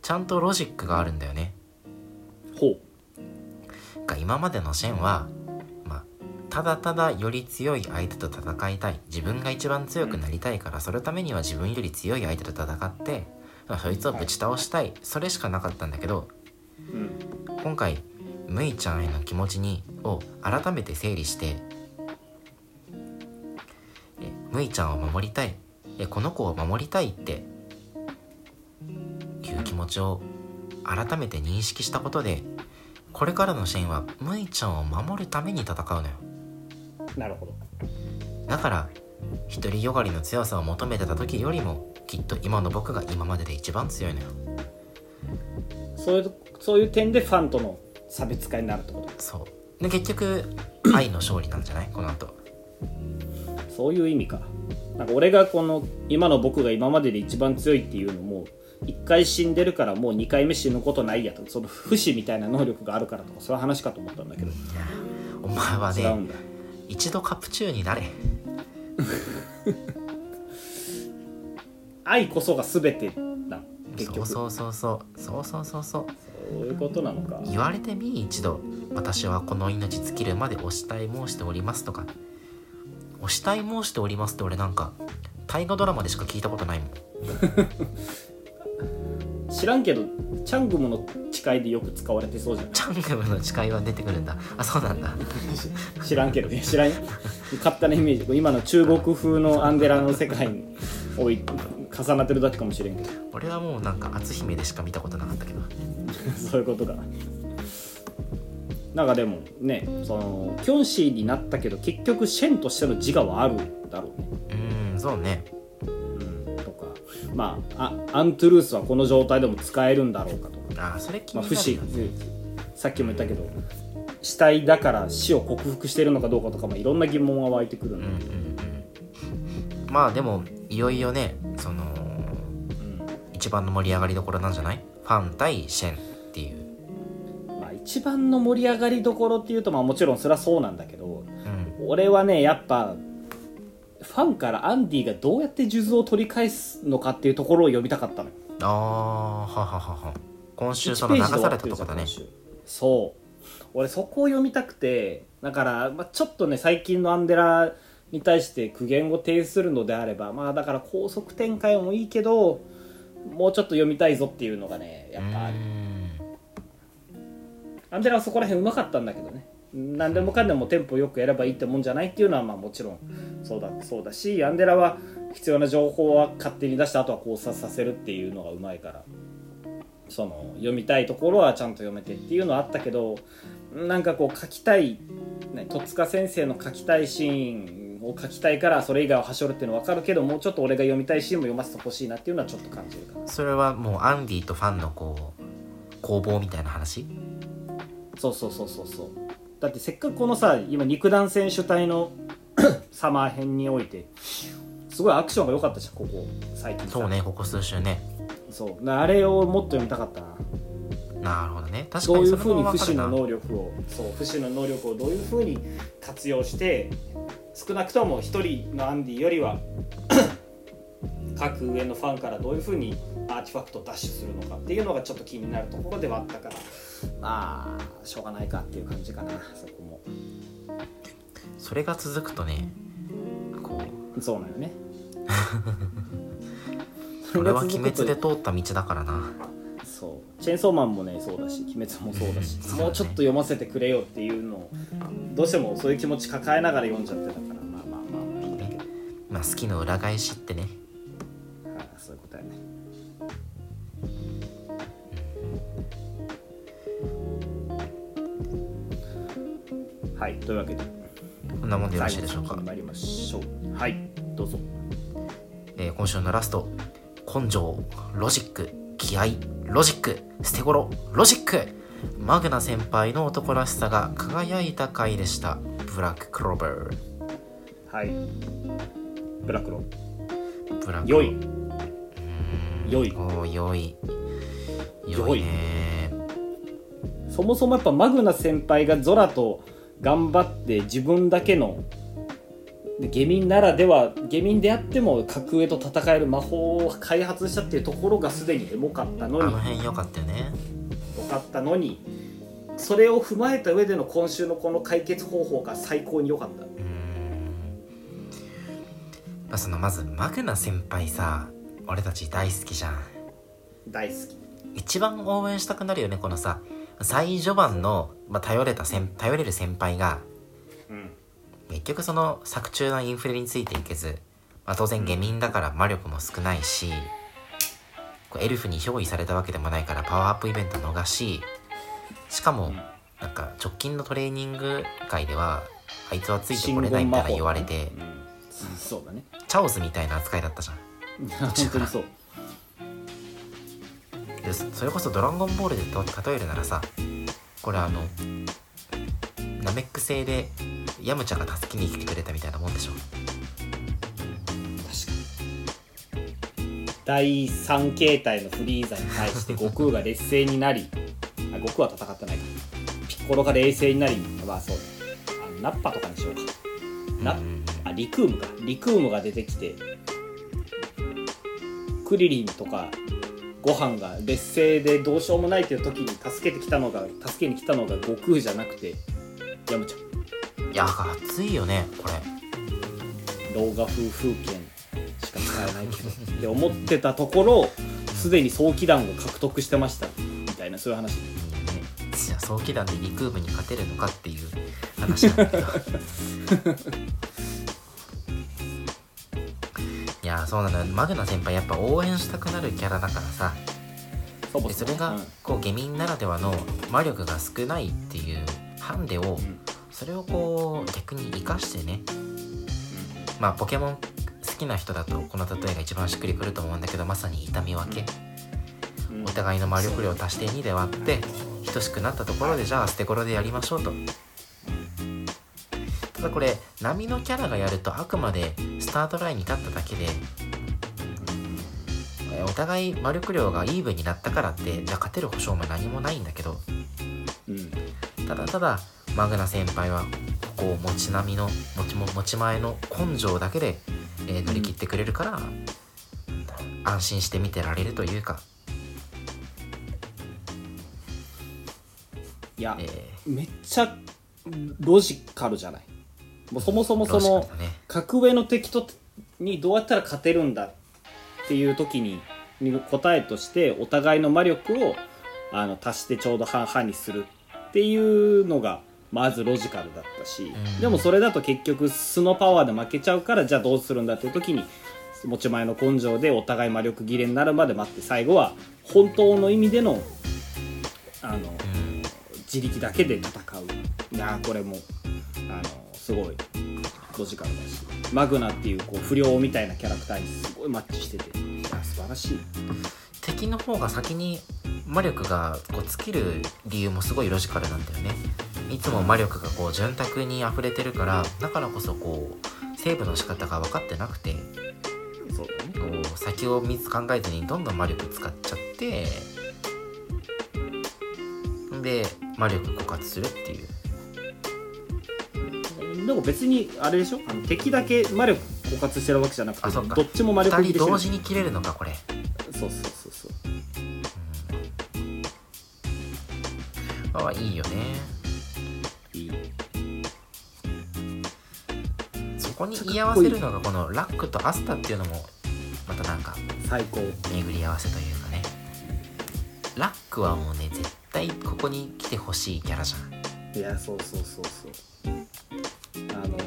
ちゃんとロジックがあるんだよね。ほが今までのシェンはまあただただより強い相手と戦いたい。自分が一番強くなりたいからそのためには自分より強い相手と戦って、まあそいつをぶち倒したい。それしかなかったんだけど今回ムイちゃんへの気持ちにを改めて整理してえムイちゃんを守りたい。えこの子を守りたいっていう気持ちを改めて認識したことでこれからのシェンはムイちゃんを守るために戦うのよ。なるほど。だから独りよがりの強さを求めてた時よりもきっと今の僕が今までで一番強いのよそういうそういう点でファンとの差別化になるってこと？そう。で結局愛の勝利なんじゃない？この後。そういう意味か。なんか俺がこの今の僕が今までで一番強いっていうのも1回死んでるからもう2回目死ぬことないやと。その不死みたいな能力があるからとかそういう話かと思ったんだけど。お前はね違うんだ。一度カプチューになれ。愛こそが全てな結局。そうそうそうそう。そうそうそうそう。そういうことなのか。言われてみ一度私はこの命尽きるまでお慕い申しておりますとか。お慕い申しておりますって俺なんか大河ドラマでしか聞いたことないもん。知らんけどチャングムの誓いでよく使われてそうじゃない？チャングムの誓いは出てくるんだ。あそうなんだ。知らんけどね。知らん勝手なイメージ。今の中国風のアンデラの世界におい重なってるだけかもしれんけど。俺はもうなんか篤姫でしか見たことなかったけど。そういうことか。なんかでもねそのキョンシーになったけど結局シェンとしての自我はあるんだろうね。うーんそうね。うんとか。まああアントゥルースはこの状態でも使えるんだろうかとか、あーそれ気まあ、になるよね。さっきも言ったけど死体だから死を克服してるのかどうかとか、まあ、いろんな疑問が湧いてくるんだうんうんうんまあでもいよいよねそのうん。一番の盛り上がりどころなんじゃない？ファン対シェンっていう。まあ、一番の盛り上がりどころっていうと、まあ、もちろんそれはそうなんだけどうん。俺はねやっぱファンからアンディがどうやって数珠を取り返すのかっていうところを読みたかったのよ。ああはははは。今週そ1ページでの流されたとこだねそう。俺そこを読みたくてだから、まあ、ちょっとね最近のアンデラに対して苦言を呈するのであればまあだから高速展開もいいけどもうちょっと読みたいぞっていうのがねやっぱある。アンデラはそこら辺うまかったんだけどね。何でもかんでもテンポよくやればいいってもんじゃないっていうのはまあもちろんそうだそうだしアンデラは必要な情報は勝手に出してあとは考察させるっていうのがうまいからその読みたいところはちゃんと読めてっていうのはあったけどなんかこう書きたい、ね、戸塚先生の書きたいシーンを書きたいからそれ以外をはしょるっていうの分かるけどもうちょっと俺が読みたいシーンも読ませてほしいなっていうのはちょっと感じるかなそれはもうアンディとファンのこう攻防みたいな話そうそうそうそうそうだってせっかくこのさ今肉弾戦主体のサマー編においてすごいアクションが良かったじゃんここ最近そうねここ数週ねそうあれをもっと読みたかったななるほどね確かにどういうふうに不死の能力をそう不死の能力をどういうふうに活用して少なくとも一人のアンディよりは 各上のファンからどういうふうにアーティファクトを奪取するのかっていうのがちょっと気になるところではあったからまあしょうがないかっていう感じかなそこも。それが続くとねこうそうなのね。俺は鬼滅でと通った道だからなそう。チェーンソーマンもねそうだし鬼滅もそうだしもうちょっと読ませてくれよっていうのをどうしてもそういう気持ち抱えながら読んじゃってたからまあまあまあ。いいんだけどまあ好きの裏返しってねああそういうことやね。はいというわけで。こんなもんでよろしいでしょうか。参りましょう。はいどうぞ。えー今週のラスト根性ロジック気合ロジックステゴロロジック。マグナ先輩の男らしさが輝いた回でした。ブラッククローバー。はい。ブラクロブラック良い。うん。良い。良い。良い。良いね。そもそもやっぱマグナ先輩がゾラと頑張って自分だけので下民ならでは下民であっても格上と戦える魔法を開発したっていうところがすでにエモかったのあにの辺良かったよね。良かったのにそれを踏まえた上での今週のこの解決方法が最高に良かった。うーん。まあそのまずマグナ先輩さ俺たち大好きじゃん。大好き。一番応援したくなるよねこのさ最序盤の、まあ、頼れた先頼れる先輩が。うん結局その作中のインフレについていけず、まあ、当然下民だから魔力も少ないしエルフに憑依されたわけでもないからパワーアップイベント逃ししかもうん。なんか直近のトレーニング会ではあいつはついてこれないみたいな言われてうん。そそうだね。チャオズみたいな扱いだったじゃん。本当にそう。でそそれこそ「ドラゴンボール」でと例えるならさこれあのナメック星でヤムチャが助けに来てくれたみたいなもんでしょ。第3形態のフリーザに対して悟空が劣勢になり あ悟空は戦ってないか。ピッコロが冷静になりまあそう。あのナッパとかにしようか。なうん。あリクームか。リクームが出てきてクリリンとかご飯が劣勢でどうしようもないっていう時に助けてきたのが助けに来たのが悟空じゃなくてヤムちゃん。いや熱いよねこれ。老画風風景しか使えないけど。って思ってたところすでに早期弾を獲得してましたみたいなそういう話。じゃあ早期弾でリクームに勝てるのかっていう話なんだけど。いやそうなのよ。マグナ先輩やっぱ応援したくなるキャラだからさ。そうでそれがこう下民ならではの魔力が少ないっていうハンデをん。それをこう逆に生かしてね。まあポケモン好きな人だとこの例えが一番しっくりくると思うんだけどまさに痛み分け。うん。お互いの魔力量を足して2で割って等しくなったところでじゃあ捨て頃でやりましょうと。ただこれ波のキャラがやるとあくまでスタートラインに立っただけでえお互い魔力量がイーブンになったからってじゃあ勝てる保証も何もないんだけどうんただただマグナ先輩はここを持ち並みの持ちも持ち前の根性だけで、えー乗り切ってくれるから、安心して見てられるというか、いやえめっちゃロジカルじゃない？もうそもそもー、そのね。格上の敵とにどうやったら勝てるんだっていう時にに答えとしてお互いの魔力をあの足してちょうど半々にする。っていうのがまずロジカルだったし、うん。でもそれだと結局素のパワーで負けちゃうからじゃあどうするんだっていう時に持ち前の根性でお互い魔力切れになるまで待って最後は本当の意味でのあのうん。自力だけで戦う。いやーこれもあのすごいロジカルだしマグナっていうこう不良みたいなキャラクターにすごいマッチしてて。いや素晴らしい敵の方が先に魔力がこう尽きる理由もすごいロジカルなんだよね。いつも魔力がこう潤沢に溢れてるからだからこそこうセーブの仕方が分かってなくてそうだねこう先を見つ考えずにどんどん魔力使っちゃってで魔力枯渇するっていう。でも別にあれでしょ？あの敵だけ魔力枯渇してるわけじゃなくてあそっか。どっちも魔力2人切れしてる。同時に切れるのかこれ。そうそうそうそうあいいよね。いいそこに居合わせるのがこのラックとアスタっていうのもまたなんか最高。巡り合わせというかね。ラックはもうね絶対ここに来てほしいキャラじゃん。いやそうそうそうそう。あの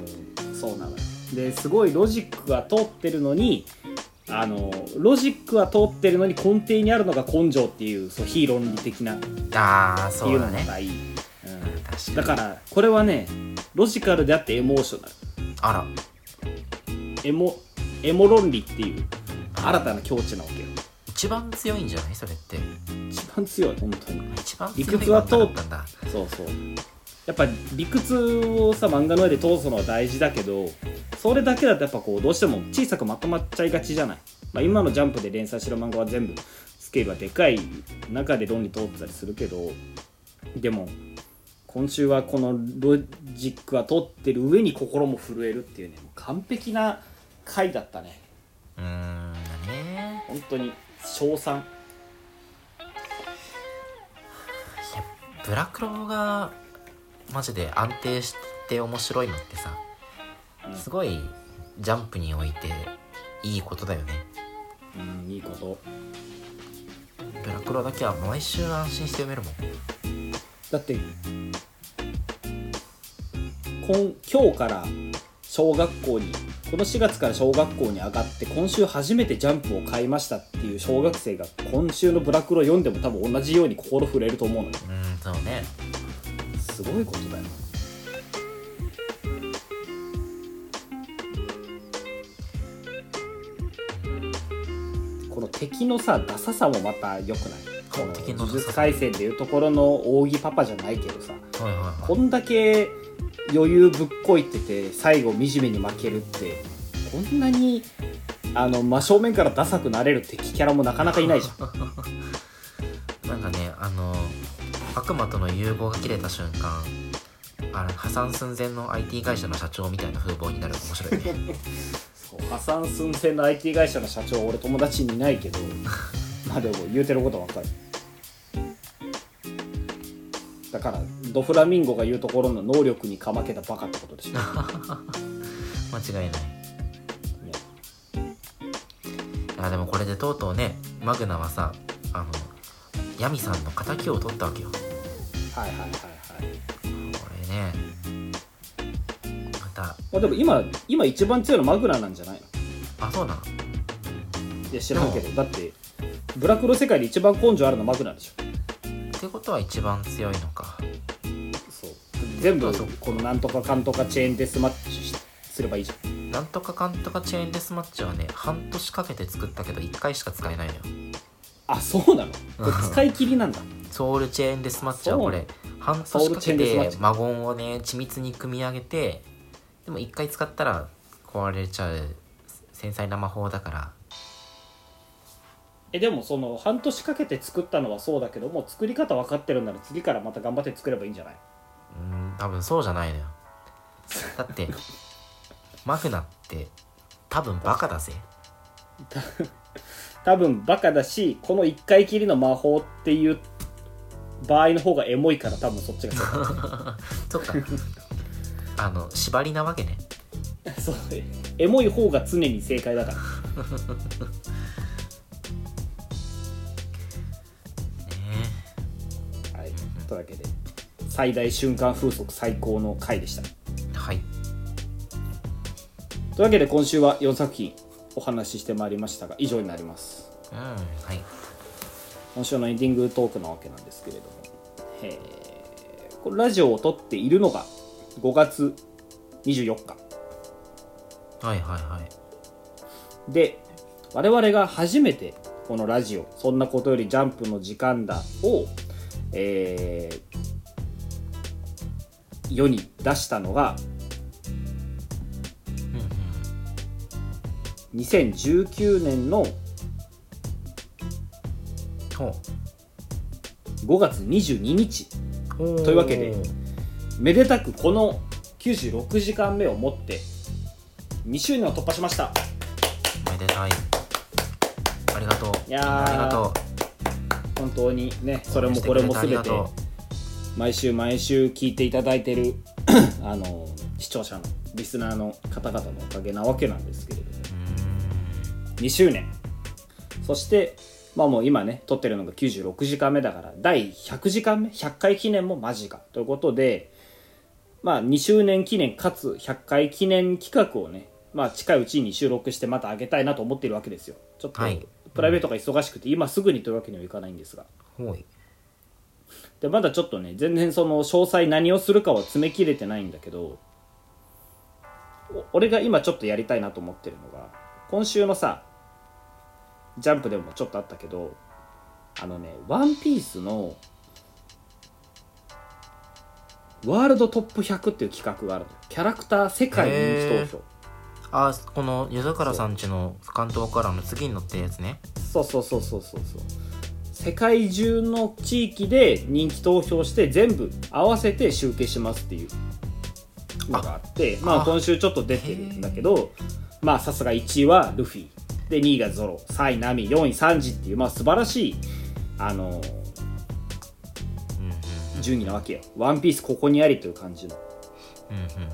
そうなのよ。ですごいロジックが通ってるのにあのロジックは通ってるのに根底にあるのが根性っていうそう非論理的な。っていそうのがいい、うん確かに。だからこれはねロジカルであってエモーショナル。あら。エモエモ論理っていう新たな境地なわけよ。一番強いんじゃない？それって。一番強い本当に。一番理強い屈は通ったんだ。そうそうやっぱ理屈をさ漫画の上で通すのは大事だけどそれだけだとやっぱこうどうしても小さくまとまっちゃいがちじゃない、まあ、今の「ジャンプ」で連載してる漫画は全部スケールはでかい中で論理通ってたりするけどでも今週はこのロジックは通ってる上に心も震えるっていうね完璧な回だったね。うーんね。本当に称賛。いやブラクロがマジで安定して面白いのってさうん。すごいジャンプにおいていいことだよね。うんいいこと。ブラクロだけは毎週安心して読めるもんだって今今日から小学校にこの4月から小学校に上がって今週初めてジャンプを買いましたっていう小学生が今週の「ブラクロ」読んでも多分同じように心震えると思うのよ。うんそうねすごいことだよ。この敵のさダサさもまた良くない？この呪術廻戦でいうところの扇パパじゃないけどさはいはいはい。こんだけ余裕ぶっこいてて最後惨めに負けるってこんなにあの真正面からダサくなれる敵キャラもなかなかいないじゃん。なんかねあの悪魔との融合が切れた瞬間あの破産寸前の IT 会社の社長みたいな風貌になる面白いね。そう破産寸前の IT 会社の社長は俺友達にいないけど まあでも言うてることわかる。だからドフラミンゴが言うところの能力にかまけたバカってことでしょ。間違いない。いや。でもこれでとうとうねマグナはさあのヤミさんの敵を取ったわけよはいはいはい。はいこれね。また。まあでも今今一番強いのマグナなんじゃないの？あそうなのいや知らんけど。だってブラクロ世界で一番根性あるのマグナでしょ。ってことは一番強いのか。そう。全部このなんとかかんとかチェーンデスマッチしすればいいじゃん。なんとかかんとかチェーンデスマッチはね半年かけて作ったけど1回しか使えないのよ。あそうなの？使い切りなんだソウルチェーンデスマッチはこれ。半年かけてマゴンをね緻密に組み上げてでも1回使ったら壊れちゃう。繊細な魔法だから。えでもその半年かけて作ったのはそうだけどもう作り方分かってるなら次からまた頑張って作ればいいんじゃない？うーん多分そうじゃないのよ。だって マグナって多分バカだぜ。多分バカだしこの1回きりの魔法っていう場合の方がエモいから多分そっちがそ っか。あの縛りなわけね。そうエモい方が常に正解だから。ねはい。というわけで最大瞬間風速最高の回でした。はい。というわけで今週は4作品お話ししてまいりましたが以上になります。うんはい今週のエンディングトークなわけなんですけれども、えー。これラジオを撮っているのが5月24日。はいはいはい。で我々が初めてこのラジオ「そんなことよりジャンプの時間だ」を、えー世に出したのがうん2019年の5月22日。うというわけでめでたくこの96時間目をもって2周年を突破しました。おめでたい。ありがとう。いやー。ありがとう。本当にねそれもこれも全て毎週毎週聞いていただいてる あの視聴者のリスナーの方々のおかげなわけなんですけれども。うーん。2周年。そしてまあもう今ね撮ってるのが96時間目だから第100時間目？100回記念も間近ということでまあ2周年記念かつ100回記念企画をねまあ近いうちに収録してまた上げたいなと思っているわけですよ。ちょっとはい。プライベートが忙しくて今すぐにというわけにはいかないんですが。ほい。でまだちょっとね全然その詳細何をするかは詰め切れてないんだけどお俺が今ちょっとやりたいなと思ってるのが今週のさジャンプでもちょっとあったけどあのね「ワンピースのワールドトップ100っていう企画があるのよ。キャラクター世界人気投票あこの柚原さんちの関東からの次に乗ってるやつね。そうそうそうそうそうそう。世界中の地域で人気投票して全部合わせて集計しますっていう。のがあってまああ今週ちょっと出てるんだけどまあさすが1位はルフィで2位がゾロ3位ナミ4位サンジっていうまあ素晴らしいあのうんうん順位なわけよ。ワンピースここにありという感じの。うんうんうん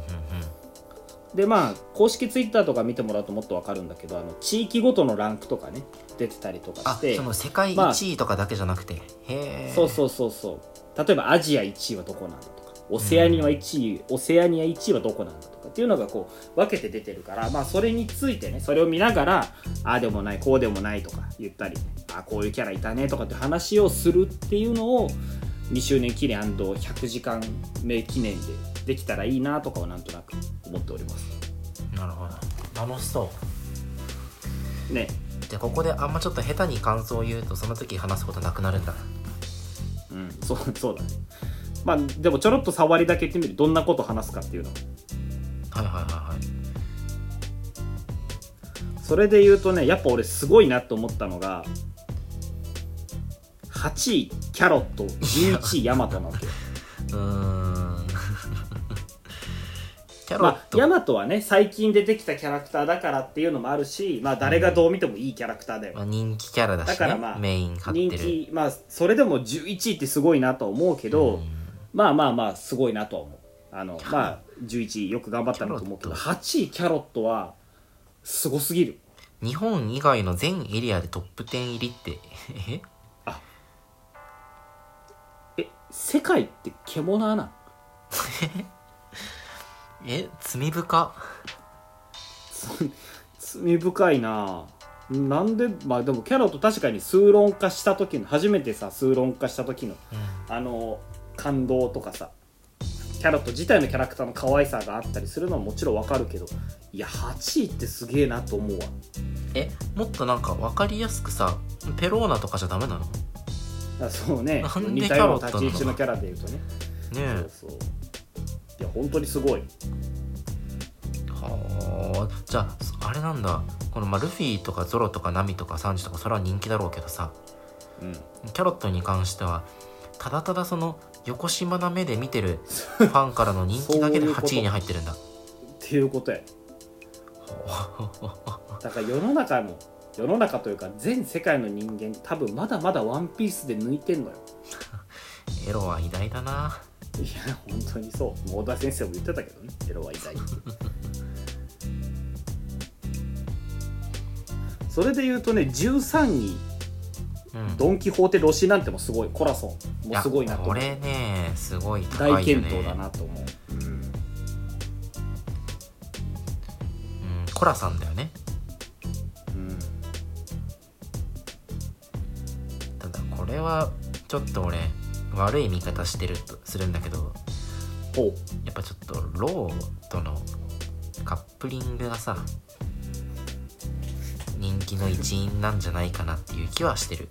でまあ公式ツイッターとか見てもらうともっとわかるんだけどあの地域ごとのランクとかね出てたりとかあしてその世界1位とかだけじゃなくて、へえそうそうそうそう。例えばアジア1位はどこなんだとかオセアニア1位、オセアニア1位はどこなんだとかっていうのがこう分けて出てるからまあそれについてねそれを見ながらああでもないこうでもないとか言ったりあこういうキャラいたねとかって話をするっていうのを2周年記念 &100 時間目記念でできたらいいなとかはなんとなく思っております。なるほど。楽しそう。ね。じゃあここであんまちょっと下手に感想を言うとその時話すことなくなるんだ。うんそうそうだね。まあでもちょろっと触りだけ言ってみる。どんなこと話すかっていうのはいはいはいはい。それで言うとねやっぱ俺すごいなと思ったのが8位キャロット11位ヤマトなわけよ。うーん。キャロッまあト、ヤマトはね最近出てきたキャラクターだからっていうのもあるしまあ誰がどう見てもいいキャラクターだよ。まあ、人気キャラだし、ね、だからまあメイン張って人る気まあそれでも11位ってすごいなとは思うけど、うん。まあまあまあすごいなとは思うあのまあ11位よく頑張ったなと思うけどキ8位キャロットはすごすぎる。日本以外の全エリアでトップ10入りってえ？え世界って獣なんえ？罪深？罪深いな。なんでまあでもキャロット確かに数論化した時の初めてさ数論化した時のうん。あの感動とかさキャロット自体のキャラクターの可愛さがあったりするのはもちろんわかるけどいや8位ってすげえなと思うわ。えもっとなんか分かりやすくさペローナとかじゃダメなの？ねあそうね。なんキャロットなの？立ち位置のキャラで言うとね。え。そうそう。いや本当にすごい。はあ。じゃああれなんだ。この、まあ、ルフィとかゾロとかナミとかサンジとかそれは人気だろうけどさ。うん。キャロットに関してはただただその横島な目で見てるファンからの人気だけでそういうこと。8位に入ってるんだ。っていうことや。だから世の中の世の中というか全世界の人間多分まだまだワンピースで抜いてんのよ。エロは偉大だな。いや本当にそう。もう小田先生も言ってたけどね。エロは偉大 それで言うとね13位。うんドン・キホーテロシなんてもすごいコラソンもすごいなとこれねすごい高いよね。大健闘だなと思う、うん。うんコラさんだよね。うん。ただこれはちょっと俺悪い見方してるとするんだけどやっぱちょっとローとのカップリングがさ人気の一因なんじゃないかなっていう気はしてる。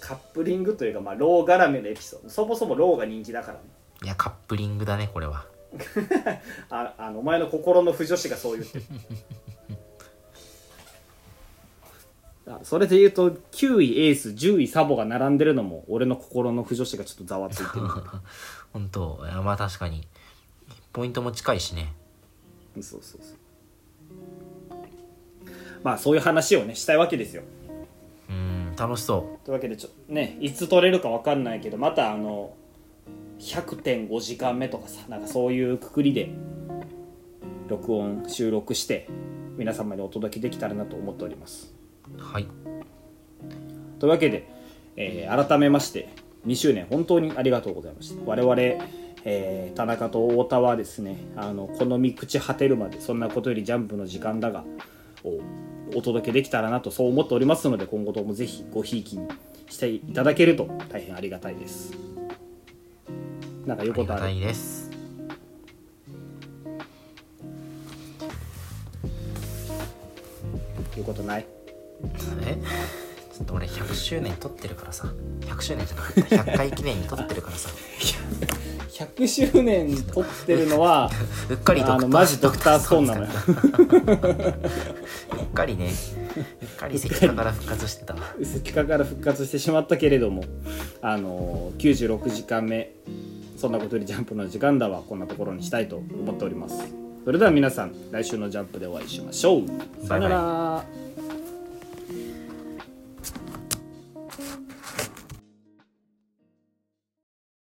カップリングというか、まあ、ロー絡めのエピソード。そもそもローが人気だからね。いやカップリングだねこれは。ああのお前の心の不女子がそう言ってる。あそれで言うと9位エース10位サボが並んでるのも俺の心の不女子がちょっとざわついてる。本当。まあ確かに。ポイントも近いしね。そうそうそうまあそういう話をねしたいわけですよ。うん楽しそというわけでちょねいつ撮れるか分かんないけどまたあの100.5時間目とかさなんかそういうくくりで録音収録して皆様にお届けできたらなと思っております。うはい。というわけで、えー改めまして2周年本当にありがとうございました。我々、えー田中と太田はですねあのこの身朽ち果てるまでそんなことよりジャンプの時間だがをお届けできたらなとそう思っておりますので今後ともぜひごひいきにしていただけると大変ありがたいです。なんか言うことある？ありがたいです。言うことない？えちょっと俺100周年撮ってるからさ。100周年じゃなかった。100回記念に撮ってるからさ。100周年撮ってるのは うっかりドクターあのマジドクターストーンなのよ。うっかりね。うっかり石化から復活してたわ。石化から復活してしまったけれどもあの96時間目。そんなことよりジャンプの時間だはこんなところにしたいと思っております。それでは皆さん来週のジャンプでお会いしましょう。さよなら